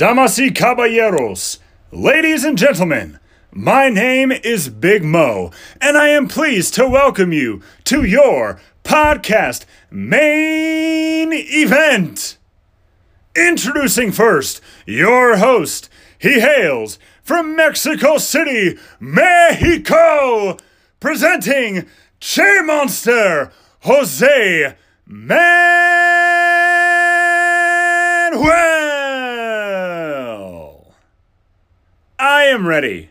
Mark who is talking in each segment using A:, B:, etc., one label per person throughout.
A: Damas y caballeros, ladies and gentlemen, my name is Big Mo, and I am pleased to welcome you to your podcast main event. Introducing first your host. He hails from Mexico City, Mexico, presenting Che Monster, Jose Manuel. I am ready.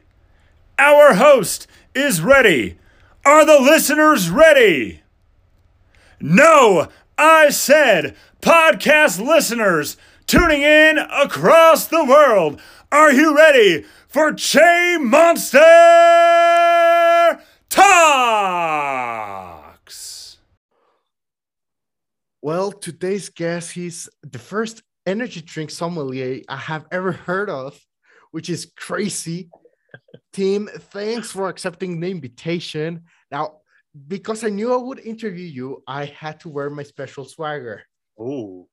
A: Our host is ready. Are the listeners ready? No, I said podcast listeners tuning in across the world. Are you ready for Che Monster Talks?
B: Well, today's guest, he's the first energy drink sommelier I have ever heard of, which is crazy. Team, thanks for accepting the invitation. Now, because I knew I would interview you, I had to wear my special swagger.
C: Oh,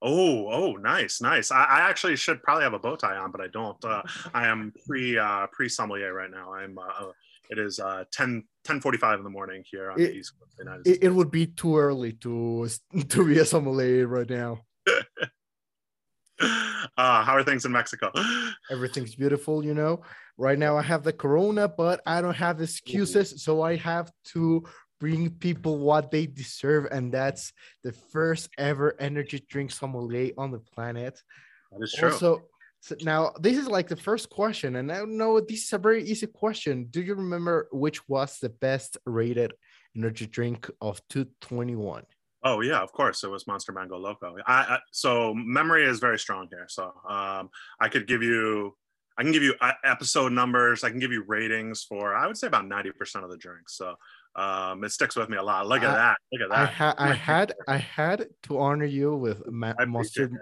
C: oh, oh, nice, nice. I, I, actually should probably have a bow tie on, but I don't. Uh, I am pre uh, pre sommelier right now. I'm. Uh, it is uh, 10 10:45 in the morning here on
B: It-
C: the East Coast of the United
B: It,
C: States.
B: it would be too early to to be a sommelier right now.
C: uh, how are things in Mexico?
B: Everything's beautiful, you know. Right now, I have the corona, but I don't have excuses, so I have to bring people what they deserve, and that's the first ever energy drink sommelier on the planet.
C: That is true.
B: Also, so now this is like the first question, and I know this is a very easy question. Do you remember which was the best rated energy drink of 221?
C: Oh yeah, of course. It was Monster Mango Loco. I, I so memory is very strong here. So um, I could give you, I can give you uh, episode numbers. I can give you ratings for. I would say about ninety percent of the drinks. So um, it sticks with me a lot. Look at
B: I-
C: that. Look at
B: I
C: that.
B: I had I had to honor you with ma- monster
C: that.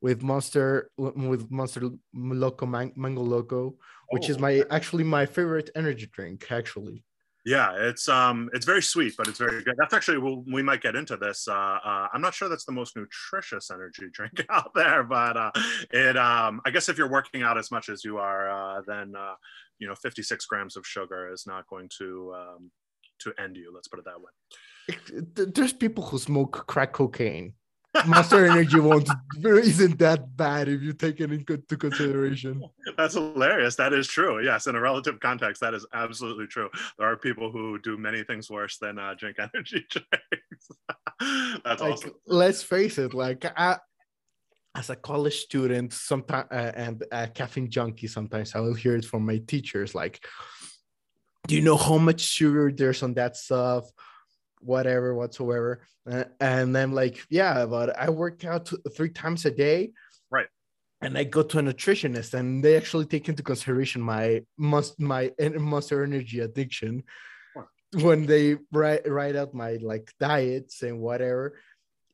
B: with monster with monster loco mango loco, which is
C: Oh,
B: my actually my favorite energy drink. Actually,
C: Yeah, it's um, it's very sweet, but it's very good. That's actually we'll, we might get into this. Uh, uh, I'm not sure that's the most nutritious energy drink out there, but uh, it um, I guess if you're working out as much as you are, uh, then uh, you know, 56 grams of sugar is not going to um, to end you. Let's put it that way.
B: There's people who smoke crack cocaine. Monster Energy won't isn't that bad if you take it into consideration.
C: That's hilarious. That is true. Yes, in a relative context, that is absolutely true. There are people who do many things worse than uh, drink energy drinks. That's
B: like
C: awesome.
B: let's face it like I, as a college student sometimes uh, and a caffeine junkie sometimes i will hear it from my teachers like do you know how much sugar there's on that stuff whatever whatsoever. Uh, and i'm like yeah but i work out three times a day.
C: Right.
B: and i go to a nutritionist and they actually take into consideration my must my monster energy addiction when they write write out my like diets and whatever.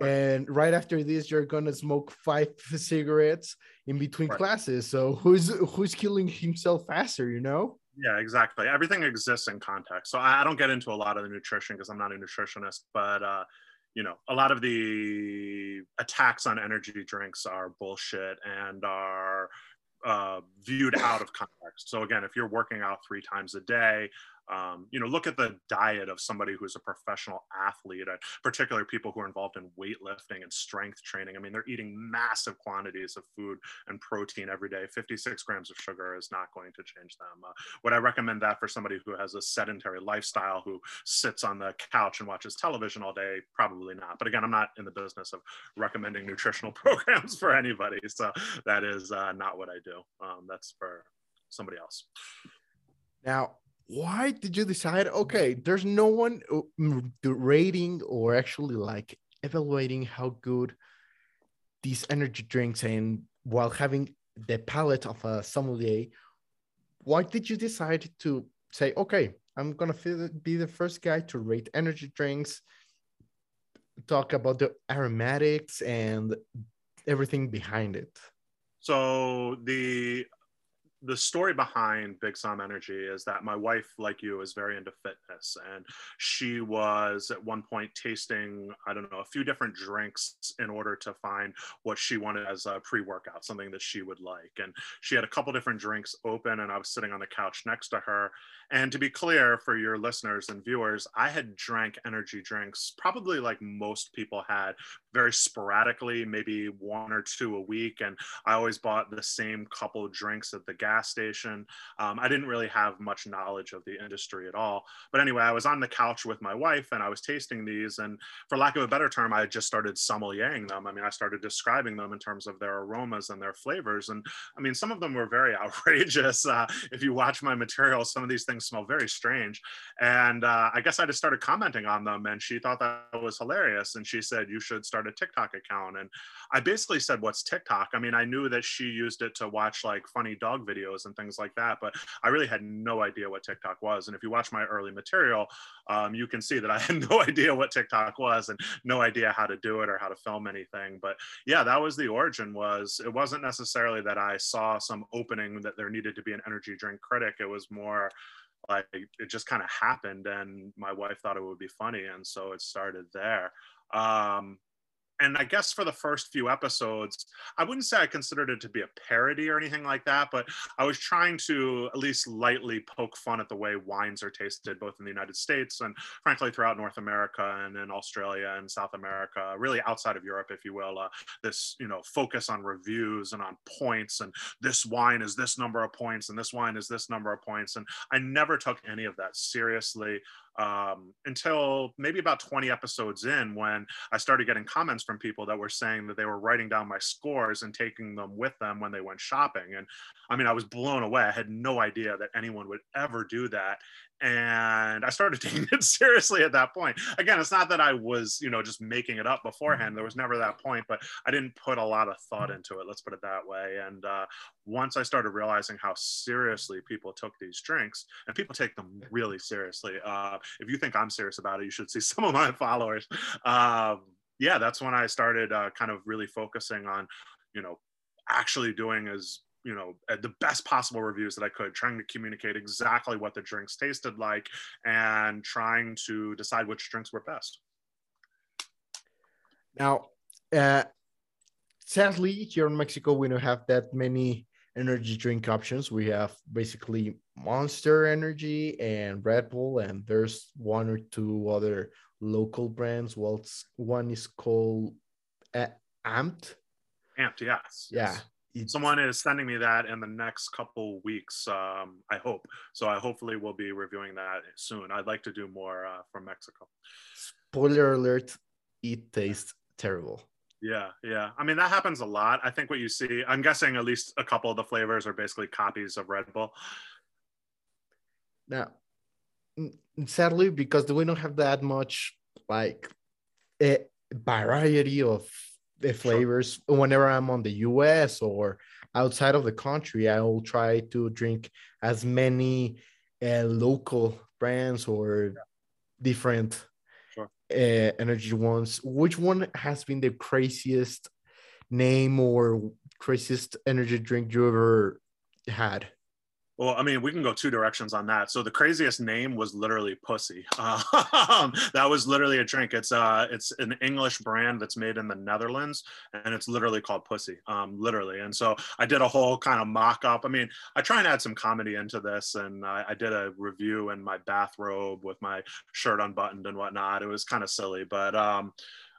B: And right after this you're gonna smoke five cigarettes in between
C: Right.
B: classes. So who's who's killing himself faster you know
C: Yeah, exactly. Everything exists in context. So I I don't get into a lot of the nutrition because I'm not a nutritionist, but uh, you know, a lot of the attacks on energy drinks are bullshit and are uh, viewed out of context. So again, if you're working out three times a day, um, you know, look at the diet of somebody who's a professional athlete, uh, particularly people who are involved in weightlifting and strength training. I mean, they're eating massive quantities of food and protein every day. 56 grams of sugar is not going to change them. Uh, would I recommend that for somebody who has a sedentary lifestyle, who sits on the couch and watches television all day? Probably not. But again, I'm not in the business of recommending nutritional programs for anybody. So that is uh, not what I do. Um, that's for somebody else.
B: now why did you decide okay there's no one uh, mm, rating or actually like evaluating how good these energy drinks and while having the palate of a sommelier why did you decide to say okay i'm gonna be the first guy to rate energy drinks talk about the aromatics and everything behind it?
C: So the the story behind Big Som Energy is that my wife, like you, is very into fitness. And she was at one point tasting, I don't know, a few different drinks in order to find what she wanted as a pre workout, something that she would like. And she had a couple different drinks open, and I was sitting on the couch next to her. And to be clear for your listeners and viewers, I had drank energy drinks probably like most people had very sporadically, maybe one or two a week. And I always bought the same couple drinks at the gas station. Um, I didn't really have much knowledge of the industry at all. But anyway, I was on the couch with my wife and I was tasting these. And for lack of a better term, I just started sommeliering them. I mean, I started describing them in terms of their aromas and their flavors. And I mean, some of them were very outrageous. Uh, if you watch my material, some of these things smell very strange. And uh, I guess I just started commenting on them. And she thought that was hilarious. And she said, You should start a TikTok account. And I basically said, What's TikTok? I mean, I knew that she used it to watch like funny dog videos and things like that, but I really had no idea what TikTok was. And if you watch my early material, um, you can see that I had no idea what TikTok was and no idea how to do it or how to film anything. But yeah, that was the origin was it wasn't necessarily that I saw some opening that there needed to be an energy drink critic. It was more like it just kind of happened and my wife thought it would be funny and so it started there. Um, and I guess for the first few episodes, I wouldn't say I considered it to be a parody or anything like that, but I was trying to at least lightly poke fun at the way wines are tasted both in the United States and frankly throughout North America and in Australia and South America, really outside of Europe, if you will. Uh, this, you know, focus on reviews and on points and this wine is this number of points and this wine is this number of points. And I never took any of that seriously um, until maybe about 20 episodes in when I started getting comments from people that were saying that they were writing down my scores and taking them with them when they went shopping. And I mean, I was blown away. I had no idea that anyone would ever do that and I started taking it seriously at that point. Again, it's not that I was, you know, just making it up beforehand. There was never that point, but I didn't put a lot of thought into it. Let's put it that way. And uh, once I started realizing how seriously people took these drinks, and people take them really seriously. Uh, if you think I'm serious about it, you should see some of my followers. Um, yeah, that's when I started uh, kind of really focusing on, you know, actually doing as you know the best possible reviews that i could trying to communicate exactly what the drinks tasted like and trying to decide which drinks were best.
B: Now uh, sadly here in mexico we don't have that many energy drink options. We have basically monster energy and red bull and there's one or two other local brands. Well one is called uh, amped.
C: Amped yes.
B: Yeah
C: someone is sending me that in the next couple weeks um, i hope. So i hopefully will be reviewing that soon. I'd like to do more uh, from mexico.
B: Spoiler alert it tastes terrible.
C: Yeah yeah. I mean that happens a lot. I think what you see i'm guessing at least a couple of the flavors are basically copies of red bull.
B: Now sadly because we don't have that much like a variety of the flavors. Sure. Whenever I'm on the US or outside of the country, I will try to drink as many uh, local brands or yeah. different sure. uh, energy ones. Which one has been the craziest name or craziest energy drink you ever had?
C: Well, I mean, we can go two directions on that. So the craziest name was literally Pussy. Um, that was literally a drink. It's uh, it's an English brand that's made in the Netherlands, and it's literally called Pussy, um, literally. And so I did a whole kind of mock up. I mean, I try and add some comedy into this, and I, I did a review in my bathrobe with my shirt unbuttoned and whatnot. It was kind of silly, but um,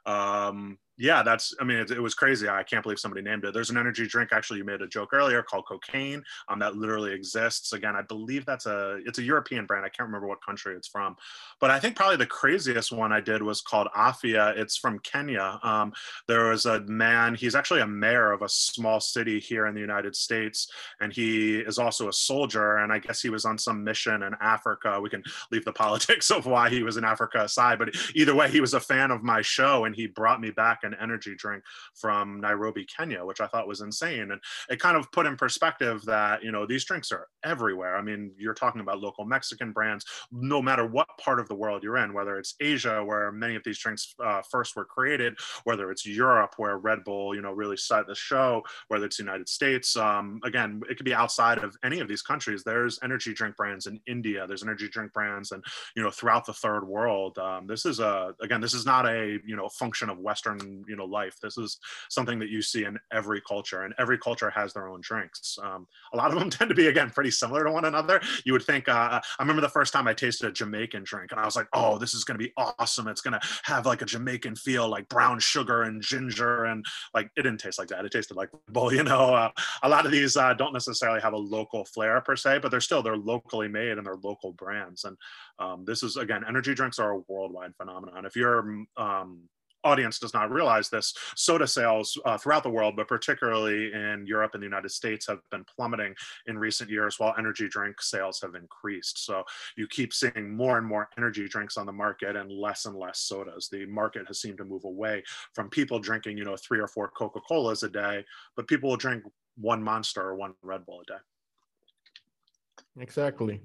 C: um, yeah, that's, I mean, it, it, was crazy. I can't believe somebody named it. There's an energy drink, actually, you made a joke earlier called cocaine um, that literally exists. Again, I believe that's a, it's a European brand. I can't remember what country it's from. But I think probably the craziest one I did was called Afia. It's from Kenya. Um, there was a man, he's actually a mayor of a small city here in the United States. And he is also a soldier. And I guess he was on some mission in Africa. We can leave the politics of why he was in Africa aside. But either way, he was a fan of my show and he brought me back an energy drink from Nairobi, Kenya, which I thought was insane. And it kind of put in perspective that, you know, these drinks are everywhere. I mean, you're talking about local Mexican brands, no matter what part of the world you're in, whether it's Asia, where many of these drinks uh, first were created, whether it's Europe, where Red Bull, you know, really set the show, whether it's the United States. Um, again, it could be outside of any of these countries. There's energy drink brands in India. There's energy drink brands, and you know, throughout the third world. Um, this is a again, this is not a you know function of Western you know life. This is something that you see in every culture, and every culture has their own drinks. Um, a lot of them tend to be again pretty similar to one another. You would think. Uh, I remember the first time I tasted a Jamaican drink, and I was like, "Oh, this is going to be awesome! It's going to have like a Jamaican feel, like brown sugar and ginger, and like it didn't taste like that. It tasted like bull. You know, uh, a lot of these uh, don't necessarily have a local flair per se, but they're still they're locally made and they're local brands. And um, this is again, energy drinks are a worldwide phenomenon. If you're um, audience does not realize this, soda sales uh, throughout the world, but particularly in Europe and the United States, have been plummeting in recent years while energy drink sales have increased. So you keep seeing more and more energy drinks on the market and less and less sodas. The market has seemed to move away from people drinking, you know, three or four Coca Colas a day, but people will drink one Monster or one Red Bull a day.
B: Exactly.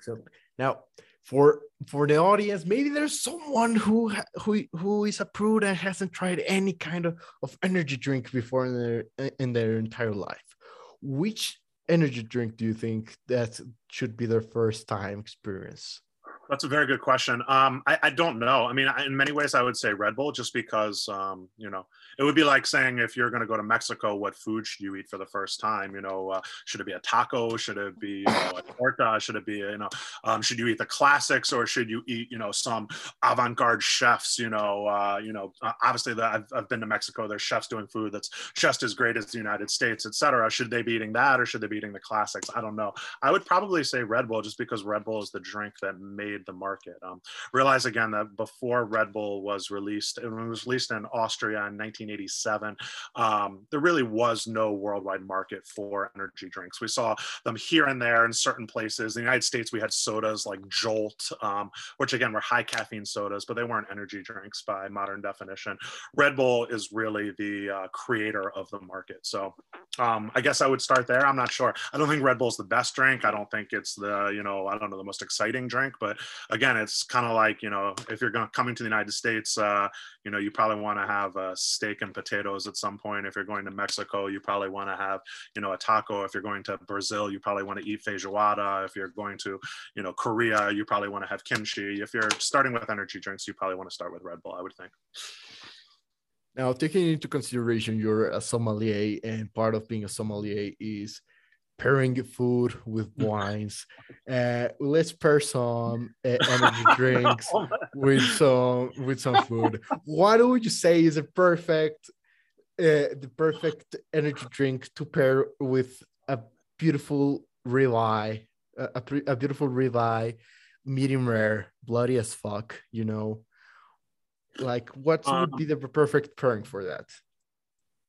B: So now for for the audience maybe there's someone who who who is a prude and hasn't tried any kind of, of energy drink before in their in their entire life. Which energy drink do you think that should be their first time experience
C: that's a very good question. Um, I, I, don't know. I mean, in many ways, I would say Red Bull, just because um, you know it would be like saying if you're going to go to Mexico, what food should you eat for the first time? You know, uh, should it be a taco? Should it be you know, a torta? Should it be you know, um, should you eat the classics or should you eat you know some avant-garde chefs? You know, uh, you know, uh, obviously the, I've, I've been to Mexico. There's chefs doing food that's just as great as the United States, etc. Should they be eating that or should they be eating the classics? I don't know. I would probably say Red Bull, just because Red Bull is the drink that made the market. Um, realize again that before Red Bull was released, and it was released in Austria in 1987. Um, there really was no worldwide market for energy drinks. We saw them here and there in certain places. In the United States, we had sodas like Jolt, um, which again were high caffeine sodas, but they weren't energy drinks by modern definition. Red Bull is really the uh, creator of the market. So um, I guess I would start there. I'm not sure. I don't think Red Bull's the best drink. I don't think it's the, you know, I don't know, the most exciting drink. But again, it's kind of like, you know, if you're going coming to the United States, uh, you know, you probably want to have a steak and potatoes at some point. If you're going to Mexico, you probably want to have, you know, a taco. If you're going to Brazil, you probably want to eat feijoada. If you're going to, you know, Korea, you probably want to have kimchi. If you're starting with energy drinks, you probably want to start with Red Bull, I would think.
B: Now, taking into consideration you're a sommelier, and part of being a sommelier is pairing food with mm. wines. Uh, let's pair some uh, energy drinks with some with some food. What would you say is a perfect uh, the perfect energy drink to pair with a beautiful ribeye, a, a, a beautiful ribeye, medium rare, bloody as fuck, you know? Like, what um, would be the perfect pairing for that?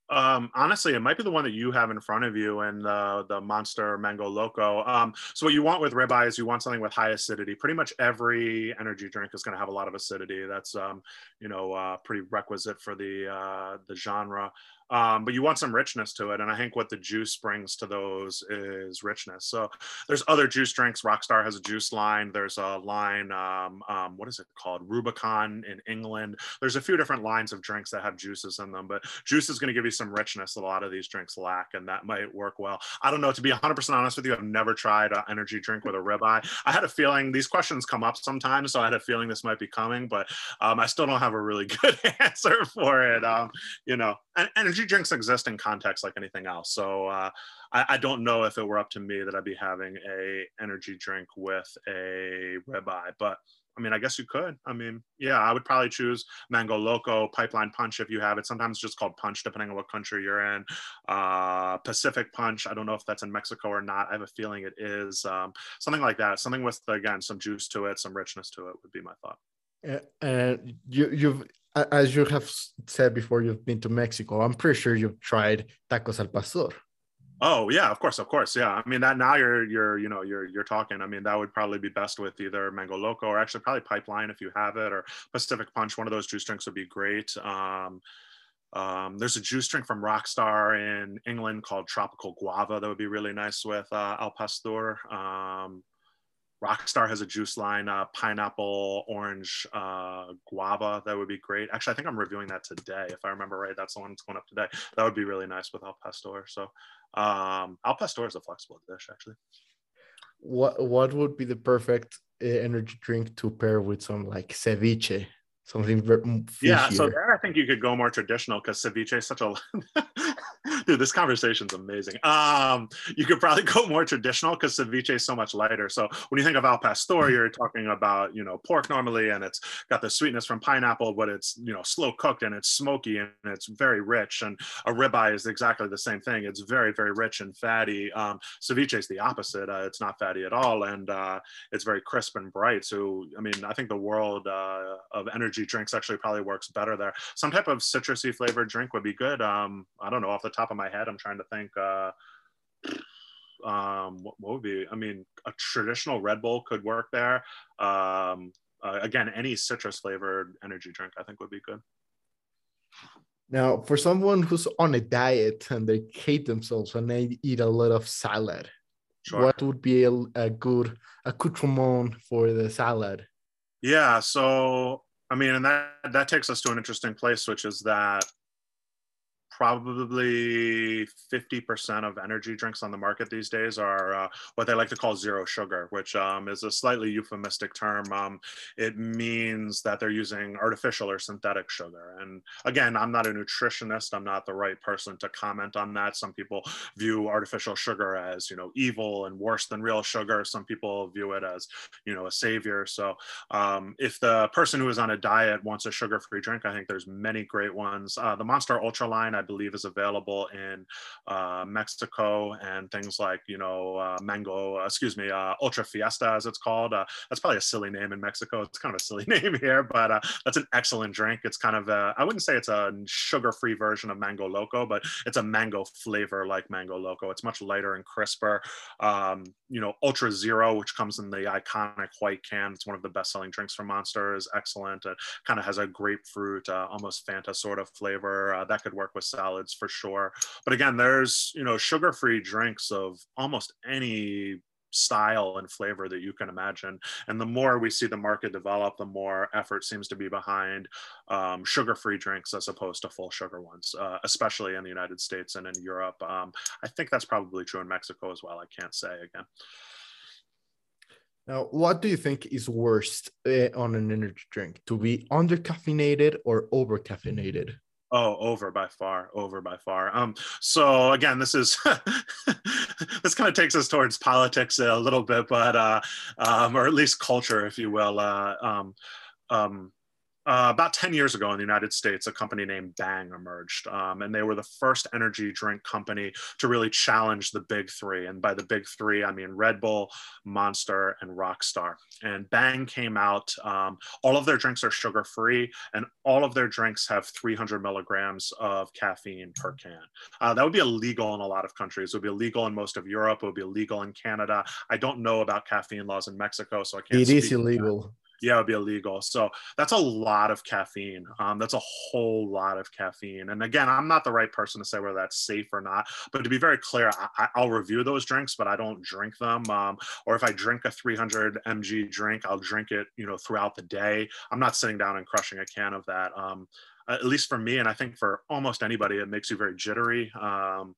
C: Um, honestly, it might be the one that you have in front of you and the the Monster Mango Loco. Um, so what you want with ribeye is you want something with high acidity. Pretty much every energy drink is going to have a lot of acidity. That's um, you know uh, pretty requisite for the uh, the genre um, but you want some richness to it. And I think what the juice brings to those is richness. So there's other juice drinks. Rockstar has a juice line. There's a line, um, um, what is it called? Rubicon in England. There's a few different lines of drinks that have juices in them, but juice is going to give you some richness that a lot of these drinks lack, and that might work well. I don't know. To be 100% honest with you, I've never tried an energy drink with a ribeye. I had a feeling these questions come up sometimes, so I had a feeling this might be coming, but um, I still don't have a really good answer for it. Um, you know, and energy drinks exist in context like anything else. So uh, I, I, don't know if it were up to me that I'd be having a energy drink with a ribeye, but I mean, I guess you could. I mean, yeah, I would probably choose Mango Loco, Pipeline Punch if you have it. Sometimes it's just called Punch, depending on what country you're in. Uh, Pacific Punch, I don't know if that's in Mexico or not. I have a feeling it is. Um, something like that. Something with, again, some juice to it, some richness to it would be my thought.
B: Uh, uh you, you've as you have said before, you've been to Mexico. I'm pretty sure you've tried tacos al pastor.
C: Oh yeah, of course, of course, yeah. I mean that now you're you're you know you're you're talking. I mean that would probably be best with either Mango Loco or actually probably Pipeline if you have it or Pacific Punch. One of those juice drinks would be great. Um, um, there's a juice drink from Rockstar in England called Tropical Guava that would be really nice with uh, Al Pastor. Um, Rockstar has a juice line, uh, pineapple, orange, uh, guava. That would be great. Actually, I think I'm reviewing that today. If I remember right, that's the one that's going up today. That would be really nice with Al Pastor. So, um, Al Pastor is a flexible dish, actually.
B: What What would be the perfect uh, energy drink to pair with some like ceviche? Something very
C: yeah. So there, I think you could go more traditional because ceviche is such a dude, this conversation's amazing. Um, you could probably go more traditional because ceviche is so much lighter. So when you think of al pastor, you're talking about you know pork normally, and it's got the sweetness from pineapple, but it's you know slow cooked and it's smoky and it's very rich. And a ribeye is exactly the same thing. It's very very rich and fatty. Um, ceviche is the opposite. Uh, it's not fatty at all, and uh, it's very crisp and bright. So I mean, I think the world uh, of energy drinks actually probably works better there. Some type of citrusy flavored drink would be good. Um, I don't know off the top of my head. I'm trying to think. Uh, um, what, what, would be? I mean, a traditional Red Bull could work there. Um, uh, again, any citrus flavored energy drink I think would be good.
B: Now, for someone who's on a diet and they hate themselves and they eat a lot of salad, sure. what would be a, a good accoutrement for the salad?
C: Yeah, so I mean, and that that takes us to an interesting place, which is that probably 50% of energy drinks on the market these days are uh, what they like to call zero sugar, which um, is a slightly euphemistic term. Um, it means that they're using artificial or synthetic sugar. And again, I'm not a nutritionist. I'm not the right person to comment on that. Some people view artificial sugar as, you know, evil and worse than real sugar. Some people view it as, you know, a savior. So um, if the person who is on a diet wants a sugar-free drink, I think there's many great ones. Uh, the Monster Ultra line, I believe is available in uh, Mexico and things like, you know, uh, Mango, uh, excuse me, uh, Ultra Fiesta, as it's called. Uh, that's probably a silly name in Mexico. It's kind of a silly name here, but that's an excellent drink. It's kind of, I wouldn't say it's a sugar free version of Mango Loco, but it's a mango flavor like Mango Loco. It's much lighter and crisper. Um, you know, Ultra Zero, which comes in the iconic white can. It's one of the best selling drinks from Monster, is excellent. It kind of has a grapefruit, almost Fanta sort of flavor. that could work with salads for sure. But again, there's, you know, sugar-free drinks of almost any style and flavor that you can imagine. And the more we see the market develop, the more effort seems to be behind um, sugar-free drinks as opposed to full sugar ones, uh, especially in the United States and in Europe. Um, I think that's probably true in Mexico as well. I can't say again.
B: Now, what do you think is worst uh, on an energy drink? To be under caffeinated or over caffeinated?
C: Oh, over by far, over by far. Um, so again, this is this kind of takes us towards politics a little bit, but uh, um, or at least culture, if you will. Uh, um, um, uh, about 10 years ago in the United States, a company named Bang emerged. Um, and they were the first energy drink company to really challenge the big three. And by the big three, I mean Red Bull, Monster, and Rockstar. And Bang came out, um, all of their drinks are sugar free, and all of their drinks have 300 milligrams of caffeine per can. Uh, that would be illegal in a lot of countries. It would be illegal in most of Europe. It would be illegal in Canada. I don't know about caffeine laws in Mexico, so I can't.
B: It is illegal
C: yeah, it would be illegal. So that's a lot of caffeine. Um, that's a whole lot of caffeine. And again, I'm not the right person to say whether that's safe or not. But to be very clear, I, will review those drinks, but I don't drink them. Um, or if I drink a 300 mg drink, I'll drink it, you know, throughout the day. I'm not sitting down and crushing a can of that. Um, at least for me, and I think for almost anybody, it makes you very jittery. Um,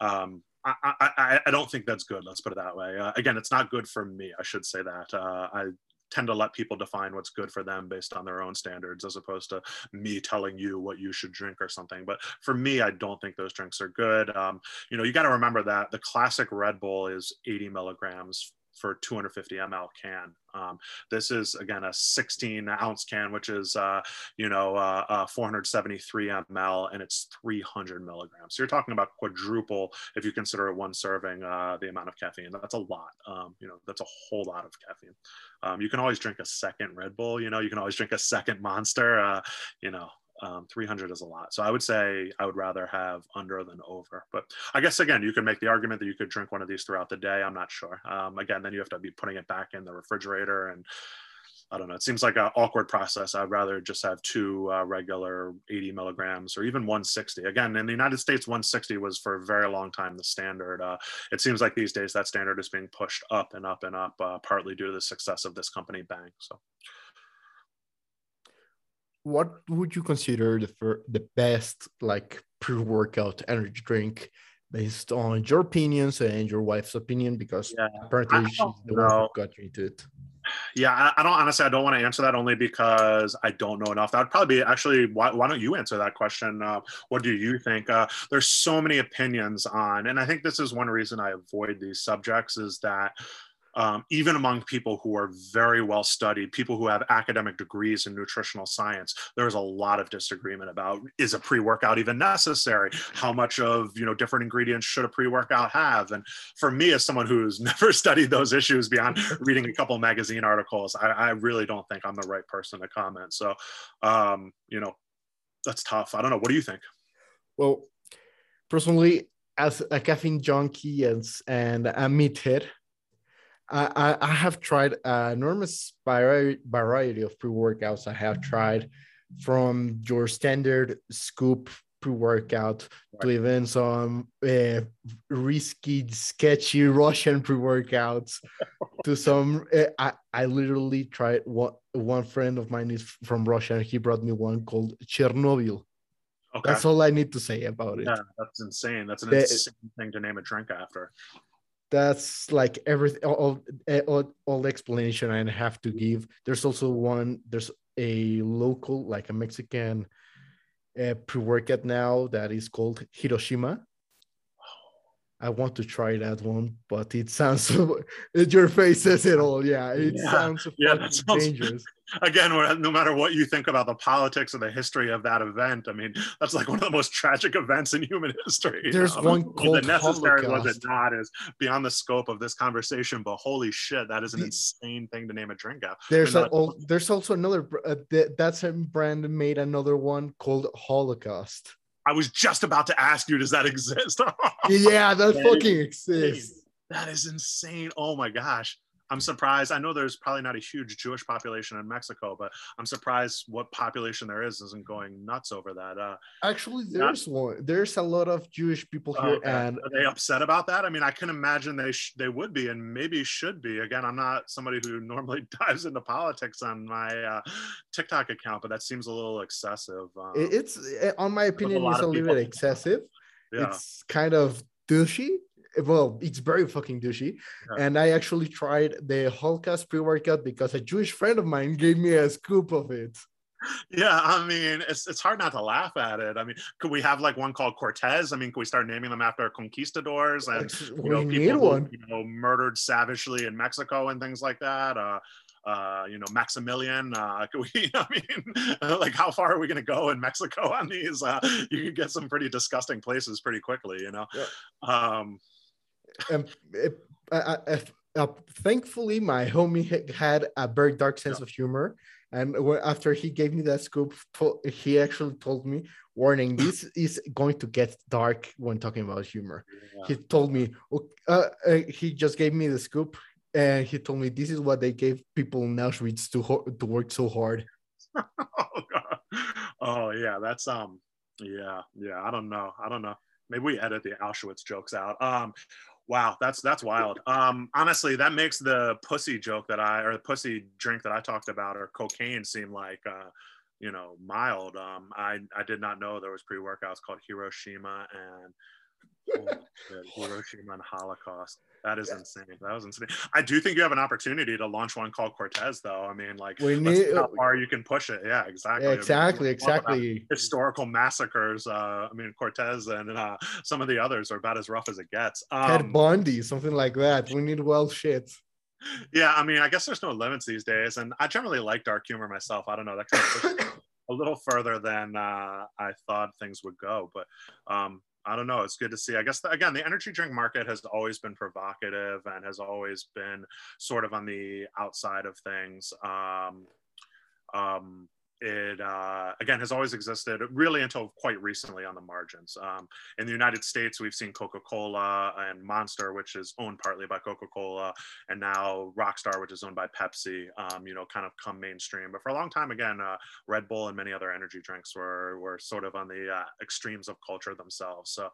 C: um, I, I, I, don't think that's good. Let's put it that way. Uh, again, it's not good for me. I should say that. Uh, I tend to let people define what's good for them based on their own standards as opposed to me telling you what you should drink or something. But for me i don't think those drinks are good. Um, you know you got to remember that the classic red bull is 80 milligrams for 250 ml can. Um, this is again a 16 ounce can, which is uh, you know uh, uh, 473 ml, and it's 300 milligrams. So you're talking about quadruple if you consider it one serving uh, the amount of caffeine. That's a lot. Um, you know that's a whole lot of caffeine. Um, you can always drink a second Red Bull. You know you can always drink a second Monster. Uh, you know um, 300 is a lot. So I would say I would rather have under than over. But I guess again, you could make the argument that you could drink one of these throughout the day. I'm not sure. Um, again, then you have to be putting it back in the refrigerator and I don't know. It seems like an awkward process. I'd rather just have two uh, regular 80 milligrams or even 160. Again, in the United States, 160 was for a very long time the standard. Uh, it seems like these days that standard is being pushed up and up and up, uh, partly due to the success of this company, Bang. So
B: what would you consider the fir- the best like pre-workout energy drink based on your opinions and your wife's opinion because
C: Yeah,
B: apparently she's the one who got you into it
C: yeah, I, I don't honestly, I don't want to answer that only because I don't know enough. That would probably be actually, why, why don't you answer that question? Uh, what do you think? Uh, there's so many opinions on, and I think this is one reason I avoid these subjects is that um, even among people who are very well studied, people who have academic degrees in nutritional science, there's a lot of disagreement about is a pre-workout even necessary? How much of you know different ingredients should a pre-workout have? And for me, as someone who's never studied those issues beyond reading a couple magazine articles, I, I really don't think I'm the right person to comment. So, um, you know, that's tough. I don't know. What do you think?
B: well personally as a caffeine junkie and and a meathead I, I have tried an enormous vari- variety of pre-workouts. I have tried from your standard scoop pre-workout to even some uh, risky, sketchy Russian pre-workouts to some. Uh, I, I literally tried one. One friend of mine is from Russia, and he brought me one called Chernobyl.
C: Okay.
B: That's all I need to say about it.
C: yeah, that's insane. That's an
B: The-
C: insane thing to name a drink after.
B: That's like everything all, all, all the explanation i have to give. There's also one there's a local like a mexican uh, pre-workout now that is called hiroshima i want to try that one but it sounds your face says it all. Yeah it
C: Yeah,
B: sounds
C: yeah, sounds-
B: dangerous.
C: Again no matter what you think about the politics or the history of that event i mean that's like one of the most tragic events in human history
B: There's
C: know?
B: one called
C: necessary was it not is beyond the scope of this conversation but holy shit that is an
B: The-
C: insane thing to name a drink out
B: there's
C: not-
B: al- there's also another uh, that same brand made another one called holocaust
C: i was just about to ask you does that exist?
B: Yeah that
C: That is
B: fucking exists.
C: That is insane. Oh my gosh i'm surprised i know there's probably not a huge jewish population in mexico but i'm surprised what population there is isn't going nuts over that uh
B: Actually, there's one. There's a lot of Jewish people here,
C: okay.
B: and
C: are they upset about that? I mean, I can imagine they sh- they would be, and maybe should be. Again, I'm not somebody who normally dives into politics on my uh, TikTok account, but that seems a little excessive. Um,
B: it's, uh, on my opinion, it's a little bit excessive.
C: yeah,
B: It's kind of douchey. Well, it's very fucking douchey.
C: Yeah.
B: And I actually tried the Holocaust pre-workout because a Jewish friend of mine gave me a scoop of it.
C: yeah. I mean, it's it's hard not to laugh at it. I mean, could we have like one called Cortez? I mean, could we start naming them after conquistadors and
B: we
C: you know people who, you know murdered savagely in Mexico and things like that? Uh, uh, you know, Maximilian. Uh, could we? I mean, like, how far are we going to go in Mexico on these? Uh, you can get some pretty disgusting places pretty quickly. You know. Um,
B: Um, it- uh, uh, uh, thankfully, my homie had a very dark sense of humor. And after he gave me that scoop, he actually told me, warning, this is going to get dark when talking about humor. He told me, "Ok- uh, uh, he just gave me the scoop. And he told me this is what they gave people in Auschwitz to ho- to work so hard.
C: oh, oh yeah, that's um, yeah, yeah. I don't know. I don't know. Maybe we edit the Auschwitz jokes out. Um, wow, that's that's wild. Um, honestly, that makes the pussy joke that I or the pussy drink that I talked about or cocaine seem like uh, you know, mild. Um, I I did not know there was pre workouts called Hiroshima and. oh, Hiroshima and Holocaust. That is insane. That was insane. I do think you have an opportunity to launch one called Cortez, though. I mean, like,
B: We need-
C: how far you can push it. Yeah, exactly.
B: Yeah,
C: I mean,
B: exactly,
C: we're talking about
B: exactly.
C: Historical massacres. Uh, I mean, Cortez and uh, some of the others are about as rough as it gets.
B: Ted
C: Um,
B: Bundy, something like that. We need wild shit.
C: yeah, I mean, I guess there's no limits these days, and I generally like dark humor myself. I don't know that kind of a little further than uh, I thought things would go, but um, I don't know. It's good to see. I guess the, again, the energy drink market has always been provocative and has always been sort of on the outside of things. Um, um, it uh, again has always existed really until quite recently on the margins. Um, in the United States, we've seen Coca-Cola and Monster, which is owned partly by Coca-Cola, and now Rockstar, which is owned by Pepsi. Um, you know, kind of come mainstream. But for a long time, again, uh, Red Bull and many other energy drinks were were sort of on the uh, extremes of culture themselves. So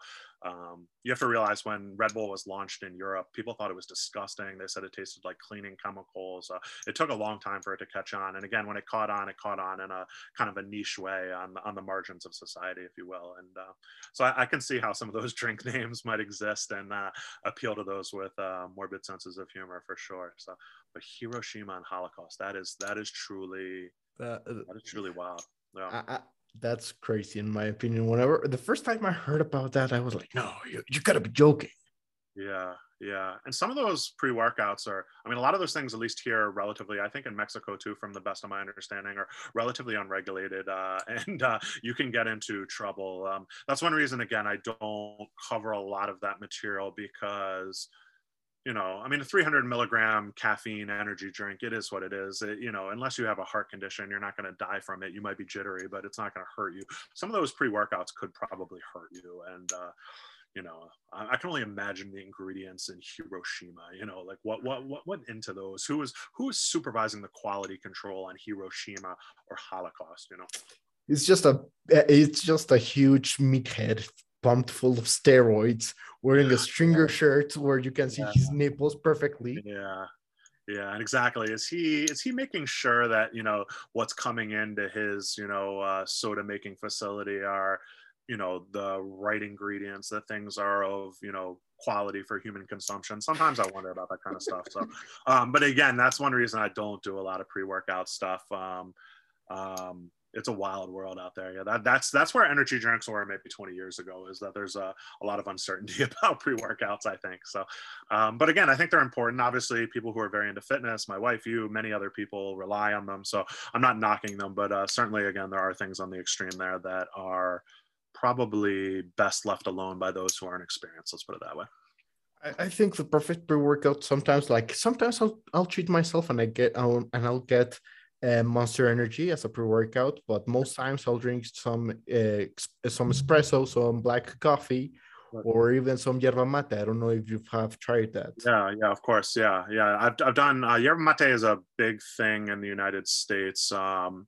C: um, you have to realize when Red Bull was launched in Europe, people thought it was disgusting. They said it tasted like cleaning chemicals. Uh, it took a long time for it to catch on. And again, when it caught on, it caught on in a kind of a niche way on the, on the margins of society, if you will. And uh, so I, I, can see how some of those drink names might exist and uh, appeal to those with uh, morbid senses of humor for sure. So, but Hiroshima and Holocaust, that is that is truly uh, that is truly wild.
B: Yeah. I, that's crazy in my opinion. Whenever the first time I heard about that, I was like, no, you, you gotta be joking.
C: Yeah, yeah. And some of those pre workouts are, I mean, a lot of those things, at least here, are relatively, I think in Mexico too, from the best of my understanding, are relatively unregulated. Uh, and uh, you can get into trouble. Um, that's one reason, again, I don't cover a lot of that material because you know, I mean, a 300 milligram caffeine energy drink, it is what it is. It, you know, unless you have a heart condition, you're not going to die from it. You might be jittery, but it's not going to hurt you. Some of those pre workouts could probably hurt you. And, uh, you know, I, I, can only imagine the ingredients in Hiroshima. You know, like what what what went into those? Who was who was supervising the quality control on Hiroshima or Holocaust? You know,
B: it's just a it's just a huge meathead pumped full of steroids, wearing a stringer shirt where you can see yeah. his nipples perfectly.
C: Yeah. Yeah, and exactly. Is he is he making sure that you know what's coming into his you know uh, soda making facility are you know the right ingredients that things are of you know quality for human consumption sometimes i wonder about that kind of stuff so um, but again that's one reason i don't do a lot of pre-workout stuff um, um, it's a wild world out there. Yeah, that, that's that's where energy drinks were maybe 20 years ago. Is that there's a, a lot of uncertainty about pre workouts. I think so. Um, but again, I think they're important. Obviously, people who are very into fitness, my wife, you, many other people rely on them. So I'm not knocking them, but uh, certainly, again, there are things on the extreme there that are probably best left alone by those who aren't experienced. Let's put it that way.
B: I think the perfect pre-workout sometimes like sometimes I'll I'll treat myself and I get and I'll get uh, Monster Energy as a pre-workout, but most times I'll drink some uh, some espresso, some black coffee, or even some yerba mate. I don't know if you have tried that.
C: Yeah, yeah, of course, yeah, yeah. I've I've done uh, yerba mate is a big thing in the United States. Um,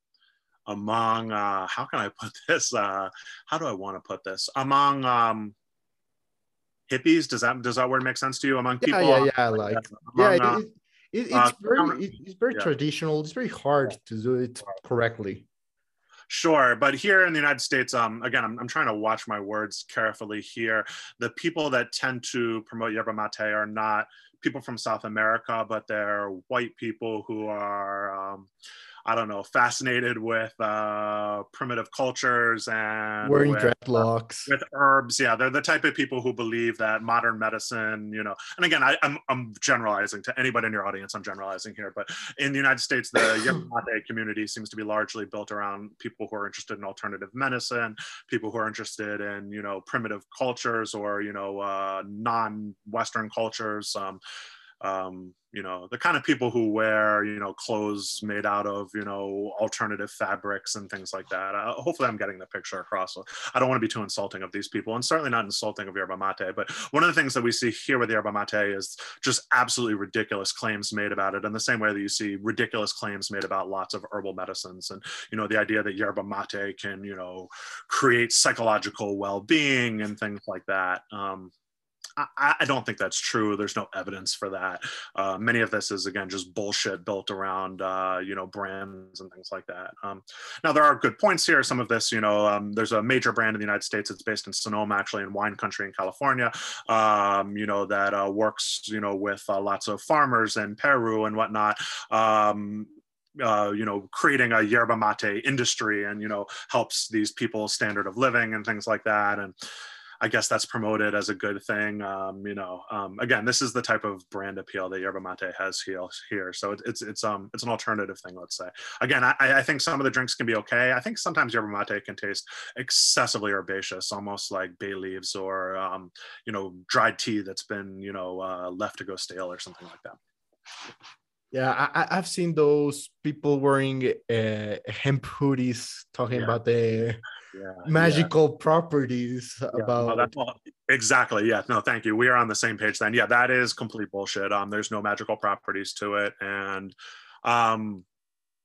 C: among uh, how can I put this? Uh, how do I want to put this? Among um, hippies, does that does that word make sense to you? Among people,
B: yeah, yeah, yeah, like, among, yeah. It, uh, it, it's uh, very it's very yeah. traditional. It's very hard to do it correctly.
C: Sure, but here in the United States, um, again, I'm, I'm trying to watch my words carefully here. The people that tend to promote yerba mate are not people from South America, but they're white people who are um, I don't know, fascinated with uh, primitive cultures and
B: wearing
C: with,
B: dreadlocks
C: with herbs. Yeah, they're the type of people who believe that modern medicine, you know, and again, I, am I'm, I'm generalizing to anybody in your audience. I'm generalizing here, but in the United States, the Yerba community seems to be largely built around people who are interested in alternative medicine, people who are interested in you know primitive cultures or you know uh, non-Western cultures. Um, um, you know the kind of people who wear you know clothes made out of you know alternative fabrics and things like that. Uh, hopefully i'm getting the picture across. I don't want to be too insulting of these people and certainly not insulting of yerba mate but one of the things that we see here with yerba mate is just absolutely ridiculous claims made about it in the same way that you see ridiculous claims made about lots of herbal medicines and you know the idea that yerba mate can you know create psychological well-being and things like that. Um, I, I, don't think that's true. There's no evidence for that. Uh, many of this is again just bullshit built around uh, you know brands and things like that. Um, now there are good points here. Some of this, you know, um, there's a major brand in the United States. It's based in Sonoma, actually, in wine country in California. Um, you know that uh, works, you know, with uh, lots of farmers in Peru and whatnot. Um, uh, you know, creating a yerba mate industry and, you know, helps these people standard of living and things like that. And, I guess that's promoted as a good thing. Um, you know, um, again, this is the type of brand appeal that Yerba Mate has here. So it, it's it's um it's an alternative thing. Let's say. Again, I, I think some of the drinks can be okay. I think sometimes Yerba Mate can taste excessively herbaceous, almost like bay leaves or um, you know dried tea that's been you know uh, left to go stale or something like that.
B: Yeah, I, have seen those people wearing uh, hemp hoodies talking yeah. about the yeah, magical yeah. properties about.
C: Well, exactly. Yeah. No, thank you. We are on the same page then. Yeah, that is complete bullshit. Um, there's no magical properties to it, and um,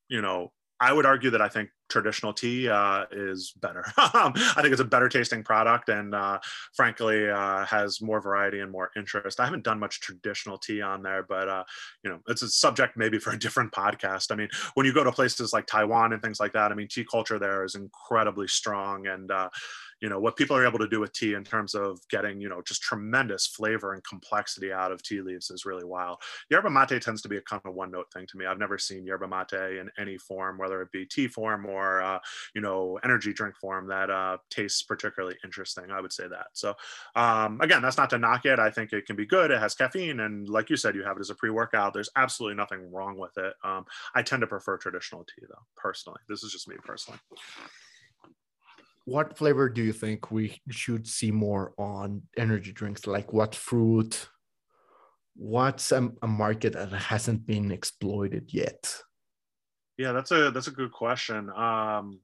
C: you know, I would argue that I think traditional tea uh, is better. I think it's a better tasting product and uh, frankly uh, has more variety and more interest. I haven't done much traditional tea on there, but uh, you know, it's a subject maybe for a different podcast. I mean, when you go to places like Taiwan and things like that, I mean, tea culture there is incredibly strong and uh, you know what people are able to do with tea in terms of getting you know just tremendous flavor and complexity out of tea leaves is really wild yerba mate tends to be a kind of one note thing to me i've never seen yerba mate in any form whether it be tea form or uh, you know energy drink form that uh, tastes particularly interesting i would say that. So um, again that's not to knock it. I think it can be good. It has caffeine and like you said you have it as a pre-workout. There's absolutely nothing wrong with it. Um, i tend to prefer traditional tea though personally. This is just me personally.
B: What flavor do you think we should see more on energy drinks? Like what fruit? What's a, a market that hasn't been exploited yet?
C: Yeah, that's a that's a good question. Um,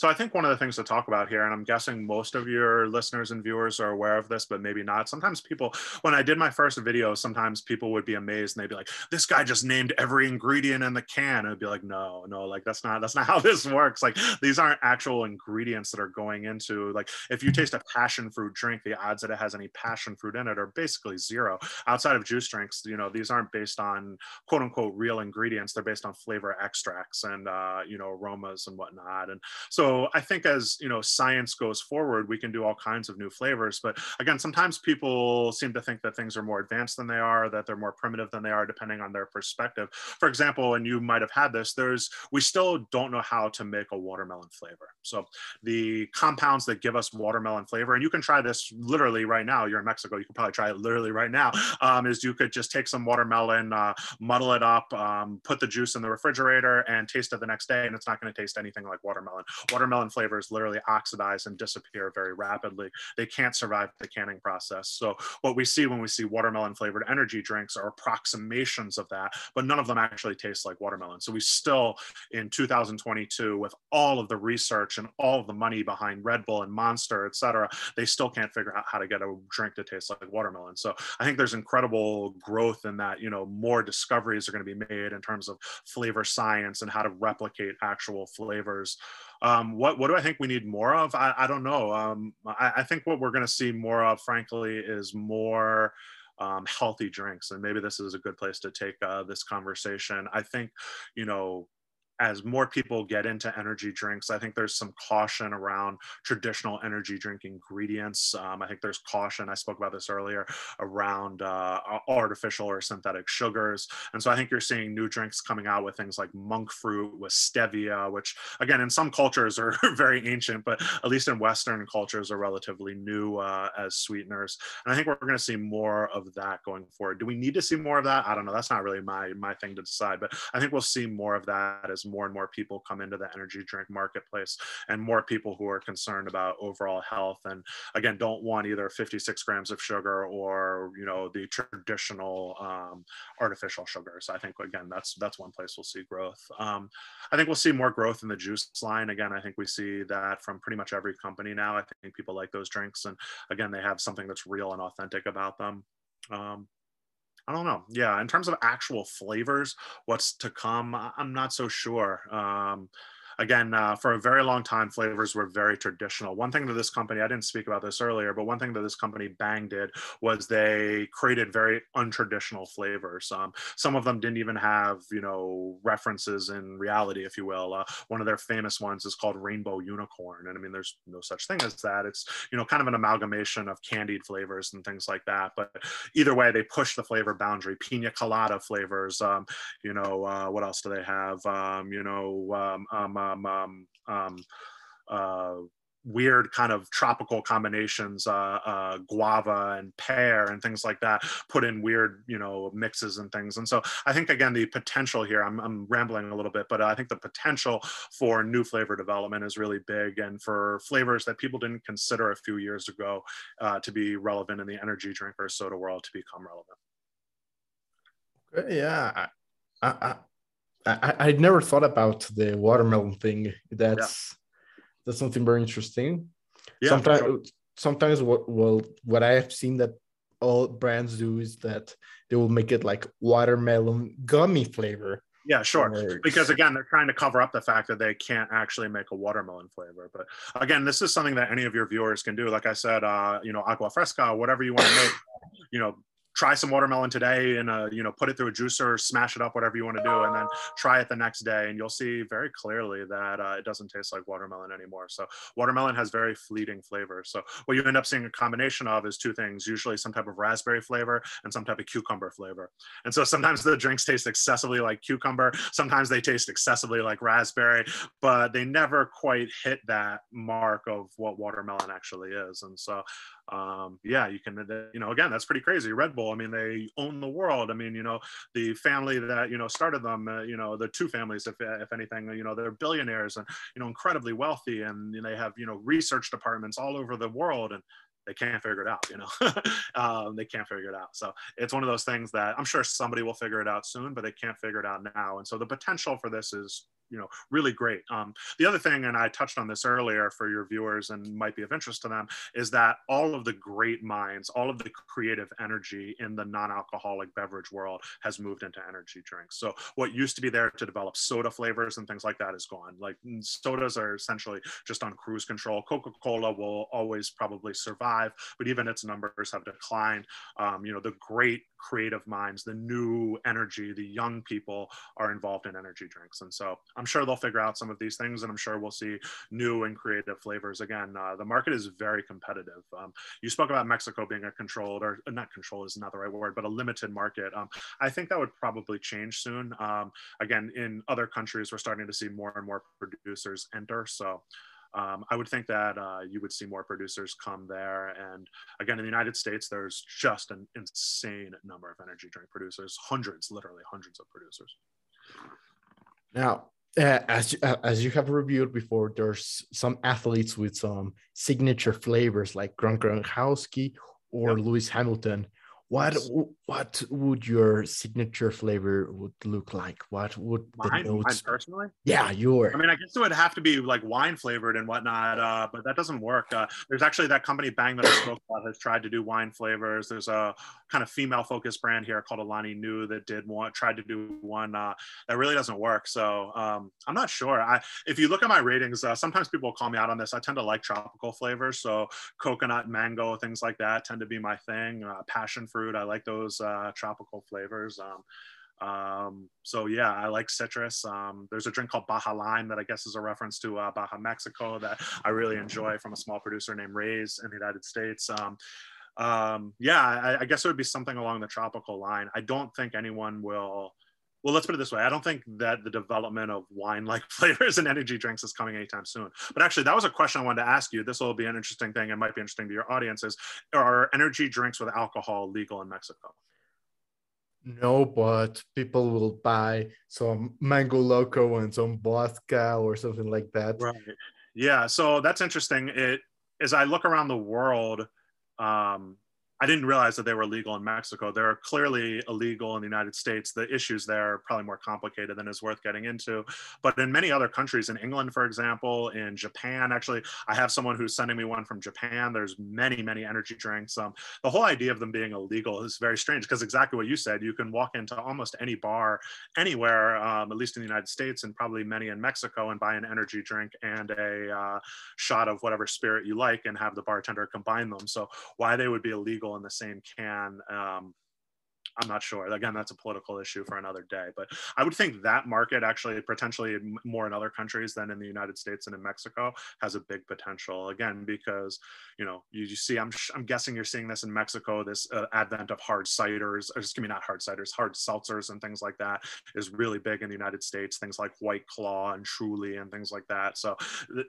C: so I think one of the things to talk about here, and I'm guessing most of your listeners and viewers are aware of this, but maybe not. Sometimes people, when I did my first video, sometimes people would be amazed and they'd be like, "This guy just named every ingredient in the can." And I'd be like, "No, no, like that's not that's not how this works. Like these aren't actual ingredients that are going into like if you taste a passion fruit drink, the odds that it has any passion fruit in it are basically zero. Outside of juice drinks, you know, these aren't based on quote unquote real ingredients. They're based on flavor extracts and uh, you know aromas and whatnot. And so so I think as you know science goes forward, we can do all kinds of new flavors. But again, sometimes people seem to think that things are more advanced than they are, that they're more primitive than they are, depending on their perspective. For example, and you might have had this, there's we still don't know how to make a watermelon flavor. So the compounds that give us watermelon flavor, and you can try this literally right now. You're in Mexico, you can probably try it literally right now. Um, is you could just take some watermelon, uh, muddle it up, um, put the juice in the refrigerator, and taste it the next day, and it's not going to taste anything like watermelon watermelon flavors literally oxidize and disappear very rapidly. They can't survive the canning process. So what we see when we see watermelon flavored energy drinks are approximations of that, but none of them actually taste like watermelon. So we still in 2022 with all of the research and all of the money behind Red Bull and Monster, et cetera, they still can't figure out how to get a drink to taste like watermelon. So I think there's incredible growth in that, you know, more discoveries are going to be made in terms of flavor science and how to replicate actual flavors. Um, what what do I think we need more of? I, I don't know. Um, I, I think what we're going to see more of, frankly, is more um, healthy drinks, and maybe this is a good place to take uh, this conversation. I think, you know, as more people get into energy drinks, I think there's some caution around traditional energy drink ingredients. Um, I think there's caution, I spoke about this earlier, around uh, artificial or synthetic sugars. And so I think you're seeing new drinks coming out with things like monk fruit with stevia, which again, in some cultures are very ancient, but at least in Western cultures are relatively new uh, as sweeteners. And I think we're going to see more of that going forward. Do we need to see more of that? I don't know. That's not really my, my thing to decide, but I think we'll see more of that as more and more people come into the energy drink marketplace and more people who are concerned about overall health. And again don't want either 56 grams of sugar or you know the traditional um, artificial sugars. I think again that's that's one place we'll see growth. Um, i think we'll see more growth in the juice line. Again i think we see that from pretty much every company now. I think people like those drinks. And again they have something that's real and authentic about them. Um, I don't know. Yeah, in terms of actual flavors, what's to come, I'm not so sure. Um, again, uh, for a very long time, flavors were very traditional. One thing that this company, I didn't speak about this earlier, but one thing that this company Bang did was they created very untraditional flavors. Um, some of them didn't even have, you know, references in reality, if you will. Uh, one of their famous ones is called Rainbow Unicorn. And I mean, there's no such thing as that. It's, you know, kind of an amalgamation of candied flavors and things like that. But either way, they push the flavor boundary. Pina colada flavors, um, you know, uh, what else do they have? Um, you know, um, um uh, weird kind of tropical combinations, uh, uh, guava and pear and things like that, put in weird, you know, mixes and things. And so I think, again, the potential here, I'm, I'm rambling a little bit, but I think the potential for new flavor development is really big and for flavors that people didn't consider a few years ago uh, to be relevant in the energy drink or soda world to become relevant.
B: Yeah, I, I would never thought about the watermelon thing. That's yeah. that's something very interesting. Yeah, sometimes sure. sometimes what well what I have seen that all brands do is that they will make it like watermelon gummy flavor.
C: Yeah, sure. Because again, they're trying to cover up the fact that they can't actually make a watermelon flavor. But again, this is something that any of your viewers can do. Like I said, uh, you know, agua fresca, whatever you want to make, you know, try some watermelon today and uh, you know put it through a juicer smash it up whatever you want to do and then try it the next day and you'll see very clearly that uh, it doesn't taste like watermelon anymore. So watermelon has very fleeting flavor. So what you end up seeing a combination of is two things usually some type of raspberry flavor and some type of cucumber flavor. And so sometimes the drinks taste excessively like cucumber sometimes they taste excessively like raspberry but they never quite hit that mark of what watermelon actually is. And so um, yeah, you can, you know, again, that's pretty crazy. Red Bull, I mean, they own the world. I mean, you know, the family that, you know, started them, uh, you know, the two families, if, if anything, you know, they're billionaires and, you know, incredibly wealthy and they have, you know, research departments all over the world. And, they can't figure it out you know? Um, they can't figure it out. So it's one of those things that i'm sure somebody will figure it out soon but they can't figure it out now. And so the potential for this is you know really great. Um, the other thing and i touched on this earlier for your viewers and might be of interest to them is that all of the great minds all of the creative energy in the non-alcoholic beverage world has moved into energy drinks. So what used to be there to develop soda flavors and things like that is gone. Like sodas are essentially just on cruise control. Coca-cola will always probably survive but even its numbers have declined um, you know the great creative minds the new energy the young people are involved in energy drinks and so I'm sure they'll figure out some of these things, and I'm sure we'll see new and creative flavors again. Uh, the market is very competitive. Um, you spoke about Mexico being a controlled, or not controlled is not the right word, but a limited market. Um, I think that would probably change soon. Um, again, in other countries, we're starting to see more and more producers enter. So. Um, I would think that uh, you would see more producers come there. And again, in the United States, there's just an insane number of energy drink producers, hundreds, literally hundreds of producers.
B: Now, uh, as uh, as you have reviewed before, there's some athletes with some signature flavors like Gronk Gronkowski or yep. Lewis Hamilton what what would your signature flavor would look like? What would
C: mine, the notes? Mine personally?
B: Yeah, your.
C: I mean, I guess it would have to be like wine flavored and whatnot, uh, but that doesn't work. Uh, there's actually that company Bang that I spoke about has tried to do wine flavors. There's a kind of female focused brand here called Alani Nu that did one, tried to do one uh, that really doesn't work. So um, I'm not sure. I if you look at my ratings, uh, sometimes people call me out on this. I tend to like tropical flavors, so coconut, mango, things like that tend to be my thing. Uh, passion fruit. I like those uh, tropical flavors. Um, um, so yeah, I like citrus. Um, there's a drink called Baja Lime that I guess is a reference to uh, Baja Mexico that I really enjoy from a small producer named Reyes in the United States. Um, um, yeah, I, I, guess it would be something along the tropical line. I don't think anyone will. Well, let's put it this way. I don't think that the development of wine-like flavors and energy drinks is coming anytime soon. But actually, that was a question I wanted to ask you. This will be an interesting thing It might be interesting to your audiences. Are energy drinks with alcohol legal in Mexico?
B: No, but people will buy some mango loco and some vodka or something like that.
C: Right. Yeah. So that's interesting. It as I look around the world, um, I didn't realize that they were illegal in Mexico. They're clearly illegal in the United States. The issues there are probably more complicated than is worth getting into. But in many other countries, in England, for example, in Japan, actually, I have someone who's sending me one from Japan. There's many, many energy drinks. Um, the whole idea of them being illegal is very strange because exactly what you said, you can walk into almost any bar anywhere, um, at least in the United States and probably many in Mexico, and buy an energy drink and a uh, shot of whatever spirit you like and have the bartender combine them. So why they would be illegal in the same can um, I'm not sure. Again, that's a political issue for another day. But I would think that market actually potentially more in other countries than in the United States and in Mexico has a big potential. Again, because you know you, you see, I'm I'm guessing you're seeing this in Mexico. This uh, advent of hard ciders, or excuse me, not hard ciders, hard seltzers and things like that is really big in the United States. Things like White Claw and Truly and things like that. So